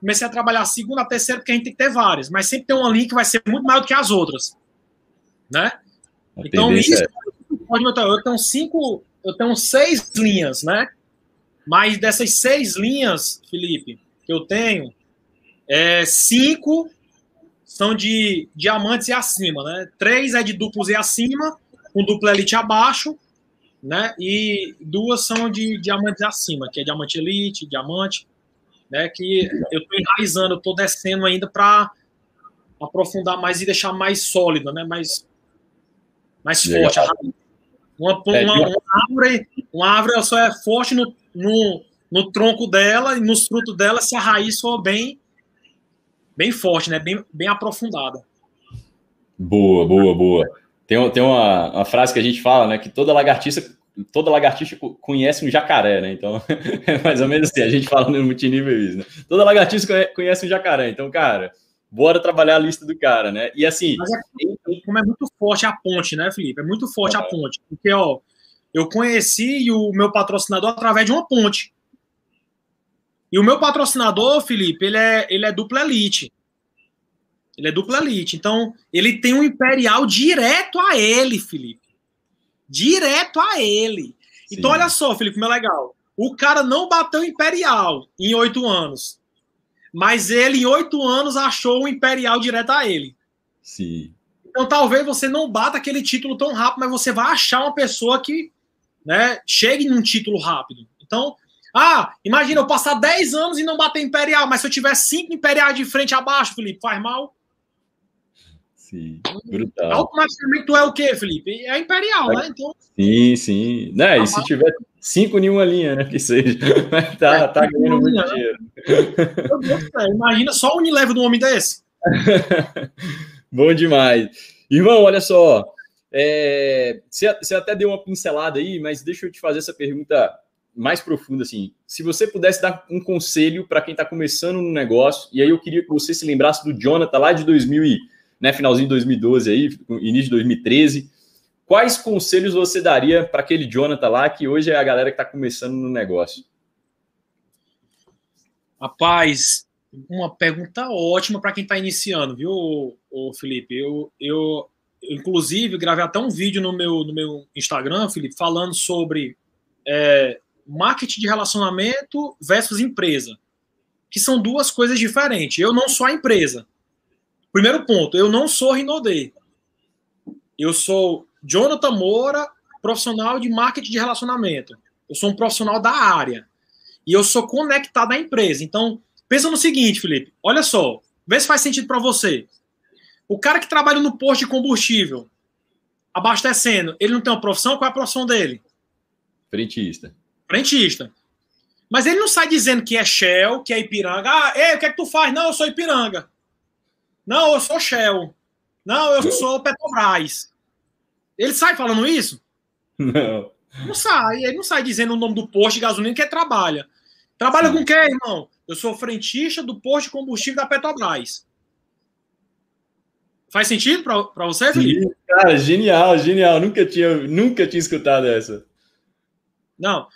comecei a trabalhar a segunda, a terceira, porque a gente tem que ter várias, mas sempre tem uma linha que vai ser muito maior do que as outras, né? então, isso é... eu tenho cinco, eu tenho seis linhas, né? Mas dessas seis linhas, Felipe, que eu tenho, é, cinco são de diamantes e acima, né? Três é de duplos e acima, com duplo elite abaixo, né? E duas são de diamantes e acima, que é diamante elite, diamante, né? Que eu estou enraizando, eu estou descendo ainda para aprofundar mais e deixar mais sólida, né? Mais mais forte. Uma, uma, uma, árvore, uma árvore só é forte no, no, no tronco dela e nos frutos dela se a raiz for bem bem forte, né? Bem, bem aprofundada. Boa, boa, boa. Tem, tem uma, uma frase que a gente fala, né? Que toda lagartixa toda lagartixa conhece um jacaré, né? Então, é mais ou menos assim, a gente fala no multinível isso, né? Toda lagartixa conhece um jacaré. Então, cara, bora trabalhar a lista do cara, né? E assim. Mas é, como é muito forte a ponte, né, Felipe? É muito forte a ponte. Porque, ó, eu conheci o meu patrocinador através de uma ponte. E o meu patrocinador, Felipe, ele é, ele é dupla elite. Ele é dupla elite. Então, ele tem um imperial direto a ele, Felipe. Direto a ele. Sim. Então, olha só, Felipe, como é legal. O cara não bateu imperial em oito anos mas ele, em oito anos, achou o Imperial direto a ele. Sim. Então, talvez você não bata aquele título tão rápido, mas você vai achar uma pessoa que né, chegue num título rápido. Então, ah, imagina eu passar 10 anos e não bater Imperial, mas se eu tiver cinco Imperiais de frente abaixo, Felipe, faz mal? Sim, brutal. Automaticamente tu é o quê, Felipe? É Imperial, é. né? Então, sim, sim. Né, e se tiver Cinco em uma linha, né? Que seja. tá, é, tá ganhando muito linha, dinheiro. Meu Deus, imagina só o Unilever do homem desse. Bom demais. Irmão, olha só. É, você, você até deu uma pincelada aí, mas deixa eu te fazer essa pergunta mais profunda assim. Se você pudesse dar um conselho para quem está começando no negócio, e aí eu queria que você se lembrasse do Jonathan lá de 2000 e, né, finalzinho de 2012 aí, início de 2013 Quais conselhos você daria para aquele Jonathan lá, que hoje é a galera que está começando no negócio? Rapaz, uma pergunta ótima para quem está iniciando, viu, Felipe? Eu, eu, inclusive, gravei até um vídeo no meu, no meu Instagram, Felipe, falando sobre é, marketing de relacionamento versus empresa, que são duas coisas diferentes. Eu não sou a empresa. Primeiro ponto, eu não sou Rinode. Eu sou Jonathan Moura, profissional de marketing de relacionamento. Eu sou um profissional da área. E eu sou conectado à empresa. Então, pensa no seguinte, Felipe. Olha só. Vê se faz sentido para você. O cara que trabalha no posto de combustível, abastecendo, ele não tem uma profissão? Qual é a profissão dele? Frentista. Frentista. Mas ele não sai dizendo que é Shell, que é Ipiranga. Ah, ei, o que é que tu faz? Não, eu sou Ipiranga. Não, eu sou Shell. Não, eu sou Petrobras. Ele sai falando isso? Não. Não sai. Ele não sai dizendo o nome do posto de gasolina que ele trabalha. Trabalha Sim. com quem, irmão? Eu sou frentista do posto de combustível da Petrobras. Faz sentido para você, Felipe? Sim, cara, genial, genial. Nunca tinha, nunca tinha escutado essa. Não.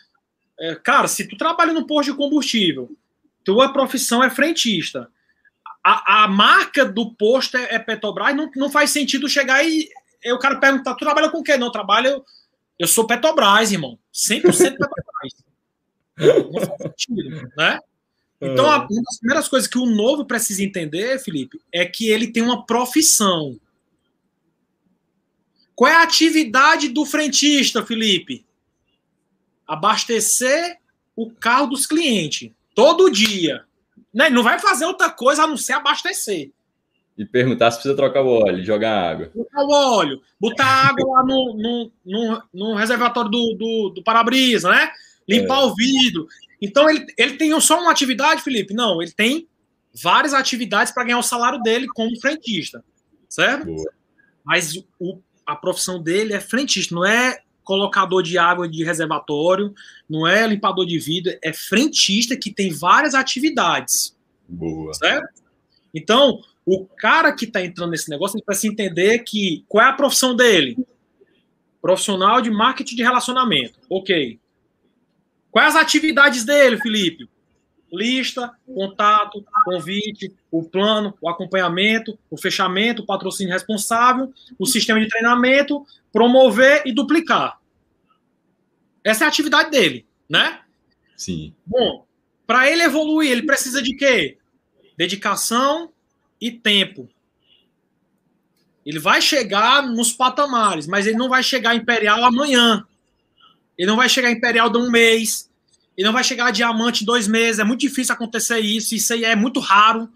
É, cara, se tu trabalha no posto de combustível, tua profissão é frentista. A, a marca do posto é, é Petrobras, não, não faz sentido chegar e, e o cara perguntar, tu trabalha com o quê? Não, eu trabalho, eu sou Petrobras, irmão. 100% Petrobras. não faz sentido, né? Então, é. uma das primeiras coisas que o novo precisa entender, Felipe, é que ele tem uma profissão. Qual é a atividade do frentista, Felipe? Abastecer o carro dos clientes. Todo dia. Né? Não vai fazer outra coisa a não ser abastecer. E perguntar se precisa trocar o óleo, jogar água. Trocar o óleo, botar água lá no, no, no, no reservatório do, do, do para-brisa, né? Limpar é. o vidro. Então, ele, ele tem só uma atividade, Felipe? Não, ele tem várias atividades para ganhar o salário dele como frentista, certo? Boa. Mas o, a profissão dele é frentista, não é colocador de água de reservatório, não é limpador de vidro, é frentista que tem várias atividades. Boa. Certo? Então, o cara que está entrando nesse negócio, ele precisa entender que qual é a profissão dele? Profissional de marketing de relacionamento. Ok. Quais as atividades dele, Felipe? Lista, contato, convite, o plano, o acompanhamento, o fechamento, o patrocínio responsável, o sistema de treinamento, promover e duplicar. Essa é a atividade dele, né? Sim. Bom, para ele evoluir, ele precisa de quê? Dedicação e tempo. Ele vai chegar nos patamares, mas ele não vai chegar imperial amanhã. Ele não vai chegar imperial de um mês. Ele não vai chegar a diamante em dois meses. É muito difícil acontecer isso. Isso aí é muito raro,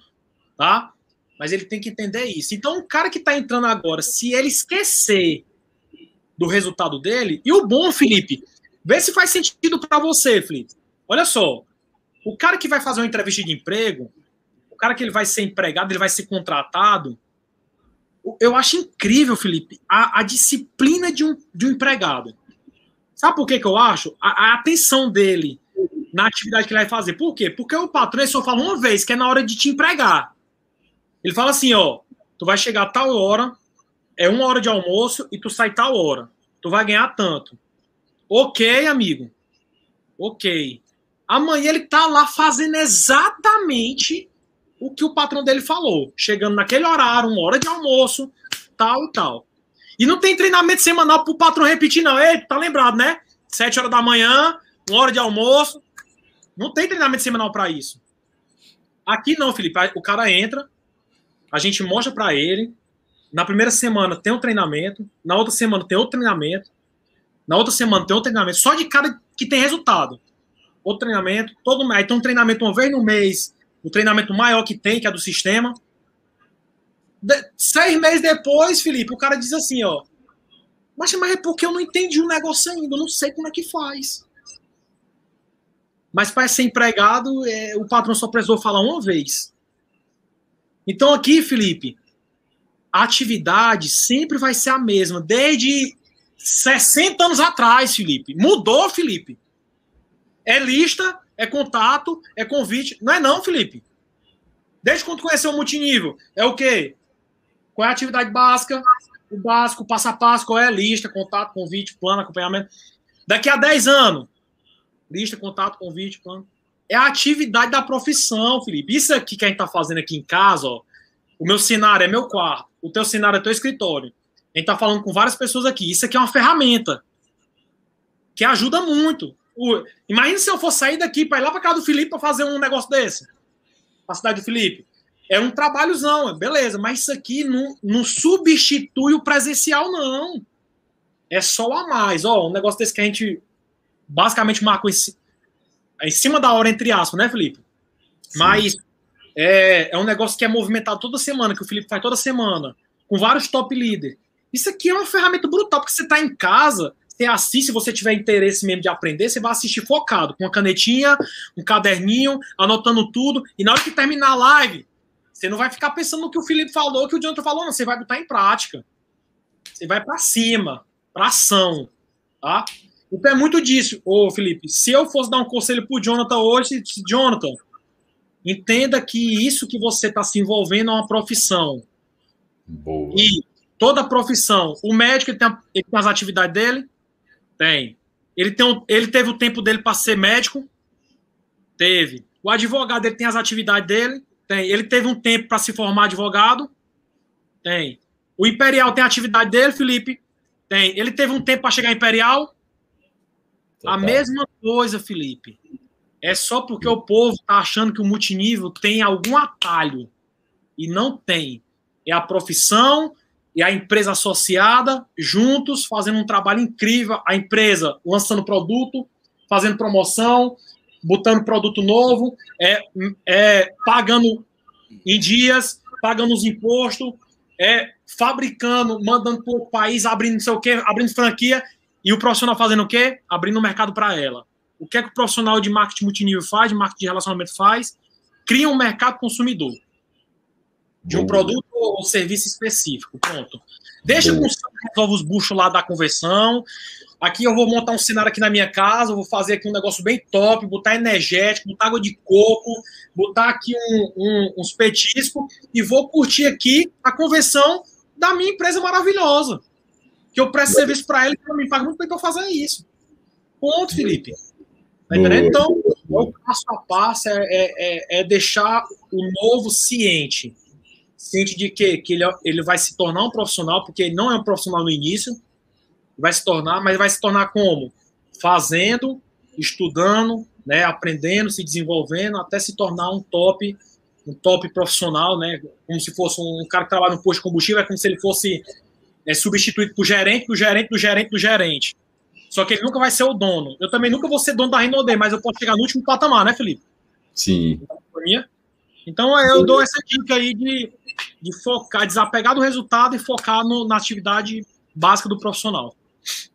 tá? Mas ele tem que entender isso. Então, o cara que está entrando agora, se ele esquecer do resultado dele, e o bom, Felipe, vê se faz sentido para você, Felipe. Olha só, o cara que vai fazer uma entrevista de emprego, o cara que ele vai ser empregado, ele vai ser contratado. Eu acho incrível, Felipe, a, a disciplina de um, de um empregado. Sabe por que, que eu acho? A, a atenção dele na atividade que ele vai fazer. Por quê? Porque o patrão só fala uma vez, que é na hora de te empregar. Ele fala assim, ó, tu vai chegar a tal hora, é uma hora de almoço e tu sai tal hora. Tu vai ganhar tanto. Ok, amigo. Ok. Amanhã ele tá lá fazendo exatamente o que o patrão dele falou. Chegando naquele horário, uma hora de almoço, tal e tal. E não tem treinamento semanal pro patrão repetir, não. Ei, tá lembrado, né? Sete horas da manhã, uma hora de almoço, não tem treinamento semanal para isso. Aqui não, Felipe. O cara entra, a gente mostra para ele. Na primeira semana tem um treinamento, na outra semana tem outro treinamento, na outra semana tem outro treinamento, só de cara que tem resultado. Outro treinamento, todo mês. Então, um treinamento uma vez no mês, o treinamento maior que tem, que é do sistema. De, seis meses depois, Felipe, o cara diz assim, ó. Mas, mas é porque eu não entendi o negócio ainda, eu não sei como é que faz. Mas para ser empregado, é, o patrão só precisou falar uma vez. Então aqui, Felipe, a atividade sempre vai ser a mesma, desde 60 anos atrás, Felipe. Mudou, Felipe. É lista, é contato, é convite. Não é não, Felipe. Desde quando conheceu o multinível, é o quê? Qual é a atividade básica? O básico, passo a passo, qual é a lista, contato, convite, plano, acompanhamento. Daqui a 10 anos, lista, contato, convite, plano. É a atividade da profissão, Felipe. Isso aqui que a gente está fazendo aqui em casa, ó, o meu cenário é meu quarto, o teu cenário é teu escritório. A gente está falando com várias pessoas aqui. Isso aqui é uma ferramenta que ajuda muito. O, imagina se eu for sair daqui para ir lá para casa do Felipe para fazer um negócio desse. Para a cidade do Felipe. É um trabalhozão, beleza, mas isso aqui não, não substitui o presencial, não. É só a mais. Ó, um negócio desse que a gente basicamente marcou em, em cima da hora, entre aspas, né, Felipe? Sim. Mas é, é um negócio que é movimentado toda semana, que o Felipe faz toda semana, com vários top líderes. Isso aqui é uma ferramenta brutal, porque você está em casa, você assiste, se você tiver interesse mesmo de aprender, você vai assistir focado, com uma canetinha, um caderninho, anotando tudo, e na hora que terminar a live, você não vai ficar pensando no que o Felipe falou, que o Jonathan falou, não, você vai botar em prática. Você vai para cima, para ação, tá? Então é muito disso, ô Felipe. Se eu fosse dar um conselho pro Jonathan hoje, Jonathan, entenda que isso que você está se envolvendo é uma profissão. Boa. E toda profissão, o médico ele tem, ele tem as atividades dele, tem. Ele, tem, ele teve o tempo dele para ser médico? Teve. O advogado ele tem as atividades dele? Tem. Ele teve um tempo para se formar advogado? Tem. O Imperial tem a atividade dele, Felipe? Tem. Ele teve um tempo para chegar Imperial? Total. A mesma coisa, Felipe. É só porque o povo está achando que o multinível tem algum atalho. E não tem. É a profissão, e a empresa associada, juntos, fazendo um trabalho incrível. A empresa lançando produto, fazendo promoção, botando produto novo, é, é pagando em dias, pagando os impostos, é fabricando, mandando para o país, abrindo não sei o quê, abrindo franquia, e o profissional fazendo o quê? Abrindo o mercado para ela. O que é que o profissional de marketing multinível faz, de marketing de relacionamento faz? Cria um mercado consumidor de um produto ou serviço específico. Pronto. Deixa com resolve os buchos lá da conversão. Aqui eu vou montar um cenário aqui na minha casa, vou fazer aqui um negócio bem top, botar energético, botar água de coco, botar aqui um, um, uns petiscos e vou curtir aqui a conversão da minha empresa maravilhosa. Que eu presto serviço para ele e me paga muito bem para fazer isso. Ponto, Felipe. Tá entendendo? Então, o passo a passo é, é, é, é deixar o novo ciente ciente de que, que ele, ele vai se tornar um profissional, porque ele não é um profissional no início, vai se tornar, mas vai se tornar como? Fazendo, estudando, né, aprendendo, se desenvolvendo, até se tornar um top, um top profissional, né, como se fosse um cara que trabalha no posto de combustível, é como se ele fosse é, substituído por gerente, do gerente, do gerente, do gerente. Só que ele nunca vai ser o dono. Eu também nunca vou ser dono da Renault, mas eu posso chegar no último patamar, né, Felipe? Sim. Então eu dou essa dica aí de de focar, desapegar do resultado e focar no, na atividade básica do profissional.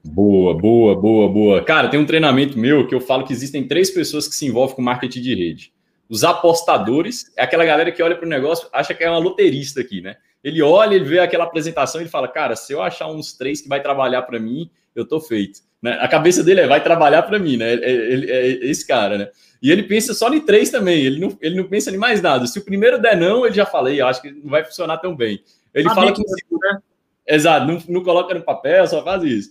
Boa, boa, boa, boa. Cara, tem um treinamento meu que eu falo que existem três pessoas que se envolvem com marketing de rede. Os apostadores, é aquela galera que olha para o negócio, acha que é uma loterista aqui, né? Ele olha, ele vê aquela apresentação e fala: Cara, se eu achar uns três que vai trabalhar para mim, eu tô feito. Né? A cabeça dele é: vai trabalhar para mim, né? É, é, é, esse cara, né? E ele pensa só em três também, ele não, ele não pensa em mais nada. Se o primeiro der não, ele já falei, eu acho que não vai funcionar tão bem. Ele fala que. Né? Exato, não, não coloca no papel, só faz isso.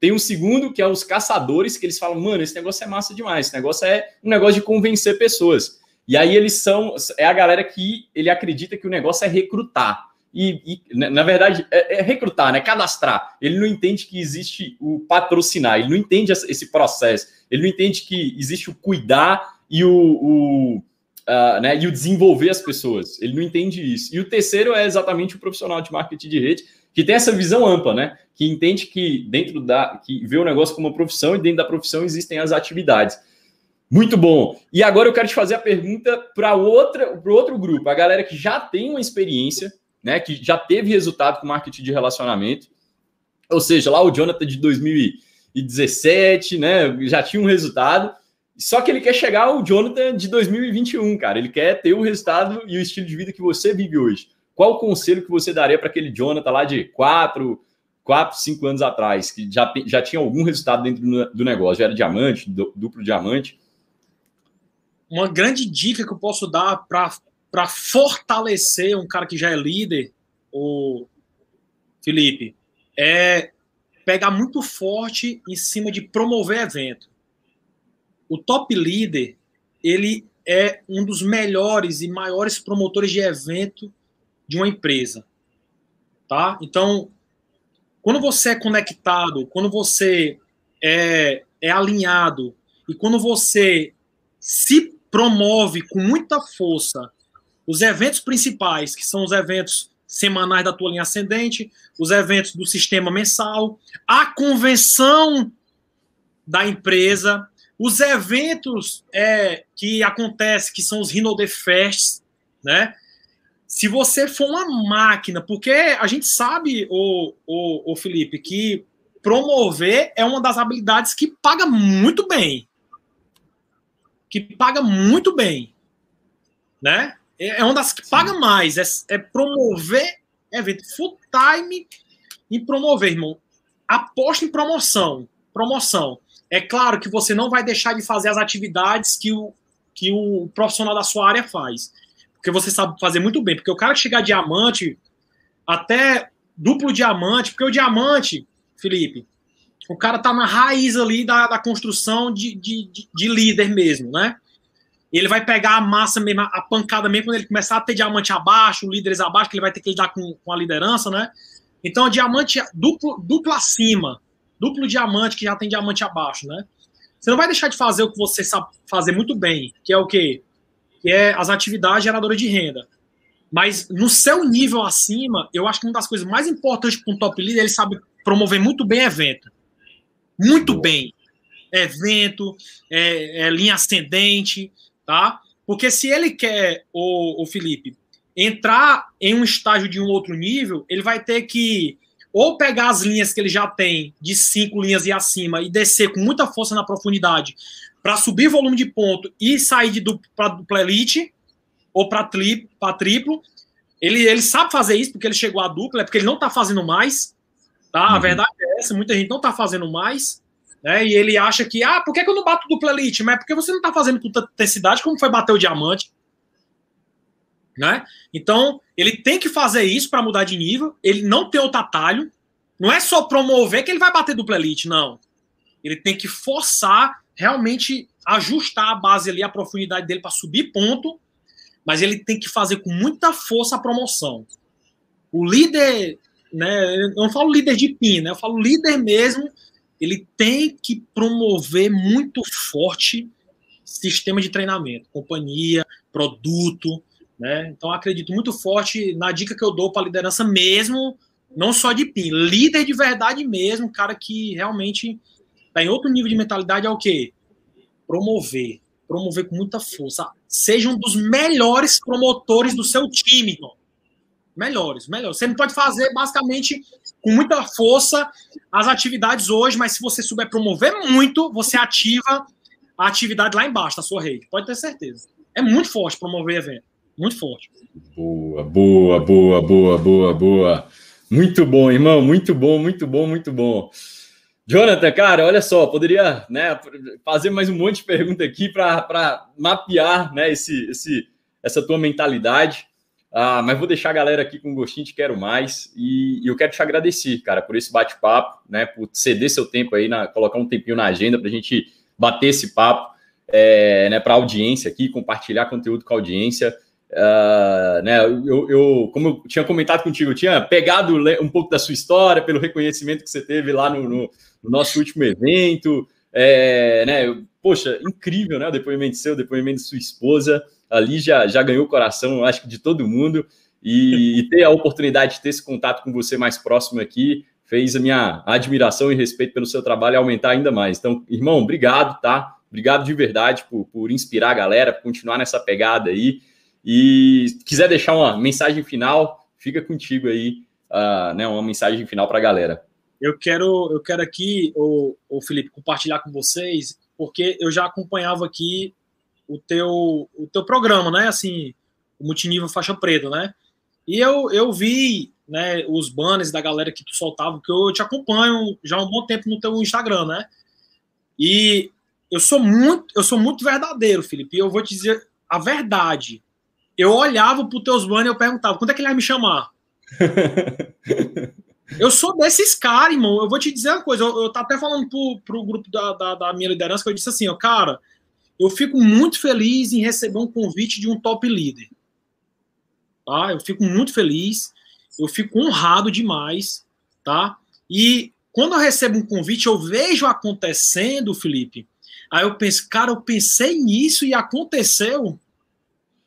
Tem um segundo que é os caçadores, que eles falam, mano, esse negócio é massa demais, esse negócio é um negócio de convencer pessoas. E aí eles são, é a galera que ele acredita que o negócio é recrutar. E, e na verdade, é, é, recrutar, né? Cadastrar. Ele não entende que existe o patrocinar, ele não entende esse processo, ele não entende que existe o cuidar e o, o uh, né, e o desenvolver as pessoas. Ele não entende isso. E o terceiro é exatamente o profissional de marketing de rede, que tem essa visão ampla, né? Que entende que dentro da. que vê o negócio como uma profissão e dentro da profissão existem as atividades. Muito bom. E agora eu quero te fazer a pergunta para outra, para outro grupo, a galera que já tem uma experiência, né? Que já teve resultado com marketing de relacionamento. Ou seja, lá o Jonathan de 2017, né? Já tinha um resultado só que ele quer chegar ao Jonathan de 2021, cara. Ele quer ter o resultado e o estilo de vida que você vive hoje. Qual o conselho que você daria para aquele Jonathan lá de 4, 4, 5 anos atrás, que já, já tinha algum resultado dentro do, do negócio, já era diamante, duplo diamante? Uma grande dica que eu posso dar para fortalecer um cara que já é líder, o Felipe, é pegar muito forte em cima de promover evento o top líder, ele é um dos melhores e maiores promotores de evento de uma empresa. Tá? Então, quando você é conectado, quando você é, é alinhado e quando você se promove com muita força os eventos principais, que são os eventos semanais da tua linha ascendente, os eventos do sistema mensal, a convenção da empresa, os eventos é, que acontecem, que são os Rhino The Fests, né? Se você for uma máquina, porque a gente sabe, o, o, o Felipe, que promover é uma das habilidades que paga muito bem. Que paga muito bem. Né? É, é uma das que paga mais. É, é promover evento full time e promover, irmão. Aposta em promoção. Promoção. É claro que você não vai deixar de fazer as atividades que o, que o profissional da sua área faz. Porque você sabe fazer muito bem. Porque o cara que chegar diamante, até duplo diamante, porque o diamante, Felipe, o cara tá na raiz ali da, da construção de, de, de, líder mesmo, né? Ele vai pegar a massa mesmo, a pancada mesmo, quando ele começar a ter diamante abaixo, líderes abaixo, que ele vai ter que lidar com, com a liderança, né? Então, diamante duplo, duplo acima, duplo diamante, que já tem diamante abaixo, né? Você não vai deixar de fazer o que você sabe fazer muito bem, que é o quê? Que é as atividades geradoras de renda. Mas no seu nível acima, eu acho que uma das coisas mais importantes para um top leader, ele sabe promover muito bem evento. Muito bem. Evento, é, é, linha ascendente, tá? Porque se ele quer, o, o Felipe, entrar em um estágio de um outro nível, ele vai ter que ou pegar as linhas que ele já tem, de cinco linhas e acima, e descer com muita força na profundidade, para subir volume de ponto e sair de duplo para dupla elite, ou para tri, triplo. Ele, ele sabe fazer isso porque ele chegou a dupla, é porque ele não está fazendo mais. Tá? Uhum. A verdade é essa, muita gente não está fazendo mais. Né? E ele acha que, ah, por que, que eu não bato dupla elite? Mas é porque você não está fazendo com tanta intensidade como foi bater o diamante. Né? Então, ele tem que fazer isso para mudar de nível. Ele não tem outro atalho. Não é só promover que ele vai bater dupla elite, não. Ele tem que forçar, realmente ajustar a base ali, a profundidade dele para subir ponto, mas ele tem que fazer com muita força a promoção. O líder né? Eu não falo líder de PIN, né? Eu falo líder mesmo. Ele tem que promover muito forte sistema de treinamento, companhia, produto, né? Então acredito muito forte na dica que eu dou para liderança mesmo, não só de PIN, líder de verdade mesmo, cara que realmente está em outro nível de mentalidade é o quê? Promover, promover com muita força. Seja um dos melhores promotores do seu time, irmão melhores, melhores. Você não pode fazer basicamente com muita força as atividades hoje, mas se você souber promover muito, você ativa a atividade lá embaixo da sua rede. Pode ter certeza. É muito forte promover evento. Muito forte. Boa, boa, boa, boa, boa, boa. Muito bom, irmão. Muito bom, muito bom, muito bom. Jonathan, cara, olha só, poderia né, fazer mais um monte de pergunta aqui para mapear né, esse, esse, essa tua mentalidade. Ah, mas vou deixar a galera aqui com um gostinho de quero mais. E, e eu quero te agradecer, cara, por esse bate-papo, né? Por ceder seu tempo aí, na, colocar um tempinho na agenda para a gente bater esse papo é, né, para a audiência aqui, compartilhar conteúdo com a audiência. Uh, né, eu, eu, como eu tinha comentado contigo, eu tinha pegado um pouco da sua história pelo reconhecimento que você teve lá no, no, no nosso último evento. É, né, poxa, incrível, né? O depoimento seu, o depoimento de sua esposa ali já, já ganhou o coração, acho que de todo mundo. E, e, ter a oportunidade de ter esse contato com você mais próximo aqui fez a minha admiração e respeito pelo seu trabalho aumentar ainda mais. Então, irmão, obrigado, tá? Obrigado de verdade por, por inspirar a galera, por continuar nessa pegada aí. E se quiser deixar uma mensagem final, fica contigo aí, uh, né, uma mensagem final para a galera. Eu quero, eu quero aqui, o, o Felipe, compartilhar com vocês, porque eu já acompanhava aqui o teu, o teu programa, né? Assim, o multinível faixa preta, né? E eu, eu vi né, os banners da galera que tu soltava, que eu te acompanho já há um bom tempo no teu Instagram, né? E eu sou muito, eu sou muito verdadeiro, Felipe. E eu vou te dizer a verdade. Eu olhava para os teus banners e eu perguntava, quando é que ele vai me chamar? eu sou desses caras, irmão. Eu vou te dizer uma coisa. Eu, eu tava até falando pro, pro grupo da, da, da minha liderança que eu disse assim, ó, cara, eu fico muito feliz em receber um convite de um top líder. Tá? Eu fico muito feliz, eu fico honrado demais, tá? E quando eu recebo um convite, eu vejo acontecendo, Felipe. Aí eu penso, cara, eu pensei nisso e aconteceu.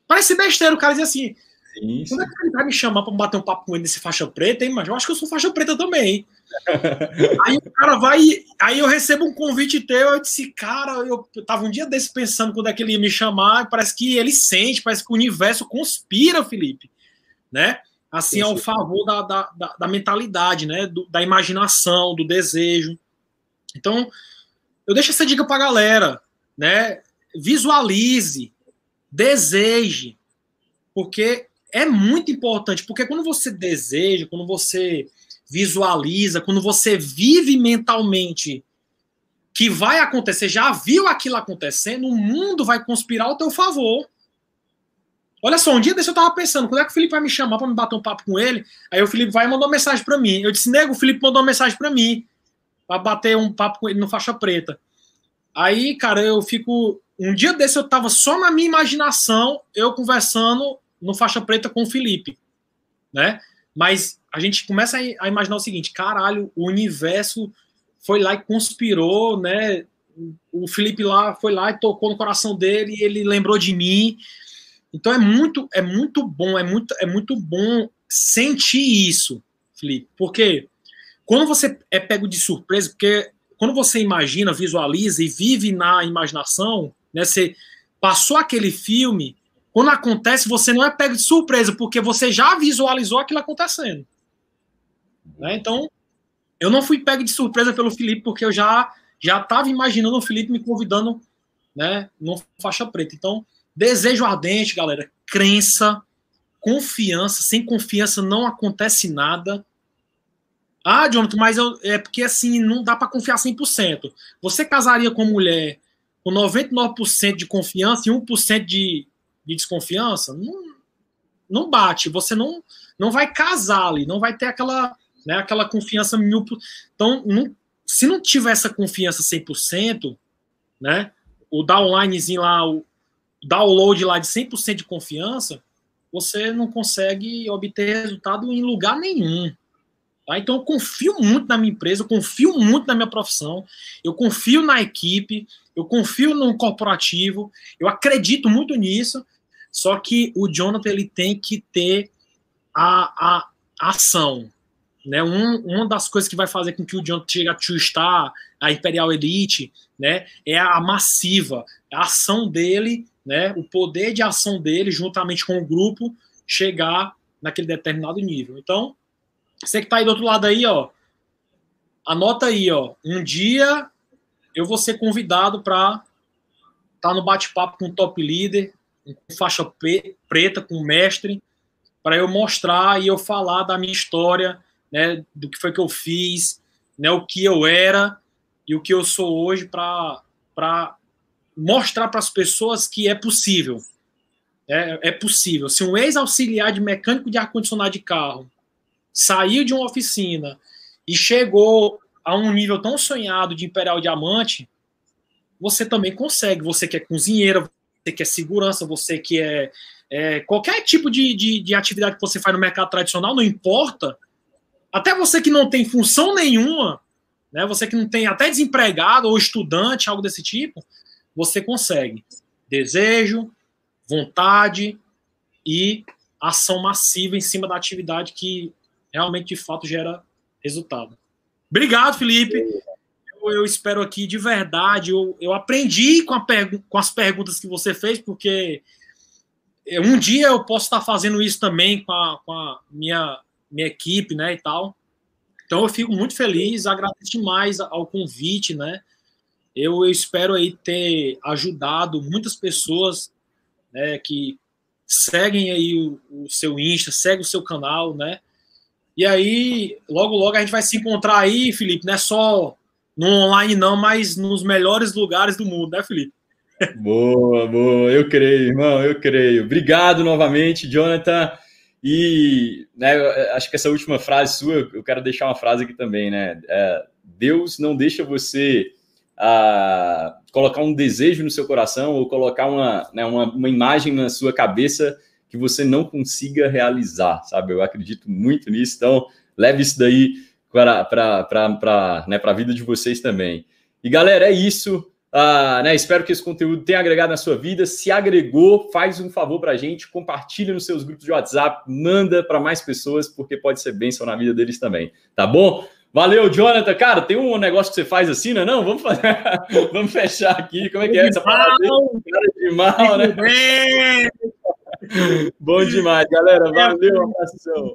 Parece besteira, o cara diz assim. Sim. Quando é que ele vai me chamar para bater um papo com ele nesse faixa preta, hein? Mas eu acho que eu sou faixa preta também. aí o cara vai. Aí eu recebo um convite teu. Eu disse, cara, eu, eu tava um dia desse pensando quando é que ele ia me chamar. Parece que ele sente, parece que o universo conspira, Felipe. Né? Assim, ao favor da, da, da, da mentalidade, né? Do, da imaginação, do desejo. Então, eu deixo essa dica pra galera, né? Visualize, deseje, porque é muito importante, porque quando você deseja, quando você visualiza, quando você vive mentalmente que vai acontecer, já viu aquilo acontecendo, o mundo vai conspirar ao teu favor. Olha só, um dia desse eu tava pensando, quando é que o Felipe vai me chamar para me bater um papo com ele? Aí o Felipe vai e mandou uma mensagem para mim. Eu disse, nego, o Felipe mandou uma mensagem para mim, para bater um papo com ele no faixa preta. Aí, cara, eu fico. Um dia desse eu tava só na minha imaginação, eu conversando no faixa preta com o Felipe, né? Mas a gente começa a imaginar o seguinte: caralho, o universo foi lá e conspirou, né? O Felipe lá foi lá e tocou no coração dele, e ele lembrou de mim. Então é muito, é muito bom, é muito, é muito bom sentir isso, Felipe, porque quando você é pego de surpresa, porque quando você imagina, visualiza e vive na imaginação, né? Você passou aquele filme, quando acontece, você não é pego de surpresa, porque você já visualizou aquilo acontecendo. Né? Então, eu não fui pego de surpresa pelo Felipe, porque eu já já estava imaginando o Felipe me convidando né, no faixa preta. Então, desejo ardente, galera, crença, confiança. Sem confiança não acontece nada. Ah, Jonathan, mas eu, é porque assim, não dá para confiar 100%. Você casaria com mulher com 99% de confiança e 1% de, de desconfiança, não, não bate. Você não, não vai casar ali, não vai ter aquela, né, aquela confiança mil. Então, não, se não tiver essa confiança 100%, né, o downlinezinho lá, o download lá de 100% de confiança, você não consegue obter resultado em lugar nenhum. Tá? Então, eu confio muito na minha empresa, eu confio muito na minha profissão, eu confio na equipe, eu confio no corporativo, eu acredito muito nisso, só que o Jonathan ele tem que ter a, a ação. Né? Um, uma das coisas que vai fazer com que o Jonathan chegue a two-star, a Imperial Elite, né, é a massiva, a ação dele, né, o poder de ação dele, juntamente com o grupo, chegar naquele determinado nível. Então, você que está aí do outro lado aí, ó, anota aí, ó, um dia eu vou ser convidado para estar tá no bate-papo com o top líder, faixa preta, com mestre, para eu mostrar e eu falar da minha história, né, do que foi que eu fiz, né, o que eu era e o que eu sou hoje para mostrar para as pessoas que é possível. É, é possível. Se um ex-auxiliar de mecânico de ar-condicionado de carro saiu de uma oficina e chegou a um nível tão sonhado de Imperial Diamante, você também consegue. Você que é cozinheira, você que é segurança, você que é, é qualquer tipo de, de, de, atividade que você faz no mercado tradicional, não importa. Até você que não tem função nenhuma, né, você que não tem até desempregado ou estudante, algo desse tipo, você consegue. Desejo, vontade e ação massiva em cima da atividade que realmente, de fato, gera resultado. Obrigado, Felipe eu espero aqui de verdade. Eu, eu aprendi com, com as perguntas que você fez, porque um dia eu posso estar fazendo isso também com a, com a minha, minha equipe, né, e tal. Então eu fico muito feliz, agradeço demais ao convite, né? Eu, eu espero aí ter ajudado muitas pessoas, né, que seguem aí o, o seu Insta, segue o seu canal, né? E aí, logo, logo a gente vai se encontrar aí, Felipe, não é só no online não, mas nos melhores lugares do mundo, né, Felipe? Boa, boa, eu creio, irmão, eu creio. Obrigado novamente, Jonathan. E né, acho que essa última frase sua, eu quero deixar uma frase aqui também, né? É, Deus não deixa você ah, colocar um desejo no seu coração ou colocar uma, né, uma, uma imagem na sua cabeça que você não consiga realizar, sabe? Eu acredito muito nisso, então leve isso daí para né, a vida de vocês também. E galera, é isso. Uh, né, espero que esse conteúdo tenha agregado na sua vida. Se agregou, faz um favor para a gente, compartilha nos seus grupos de WhatsApp, manda para mais pessoas, porque pode ser bênção na vida deles também. Tá bom? Valeu, Jonathan. Cara, tem um negócio que você faz assim, não é? Não, vamos fazer. vamos fechar aqui. Como é que é essa palavra? Cara de mal, né? Bom demais, galera. Valeu, abração.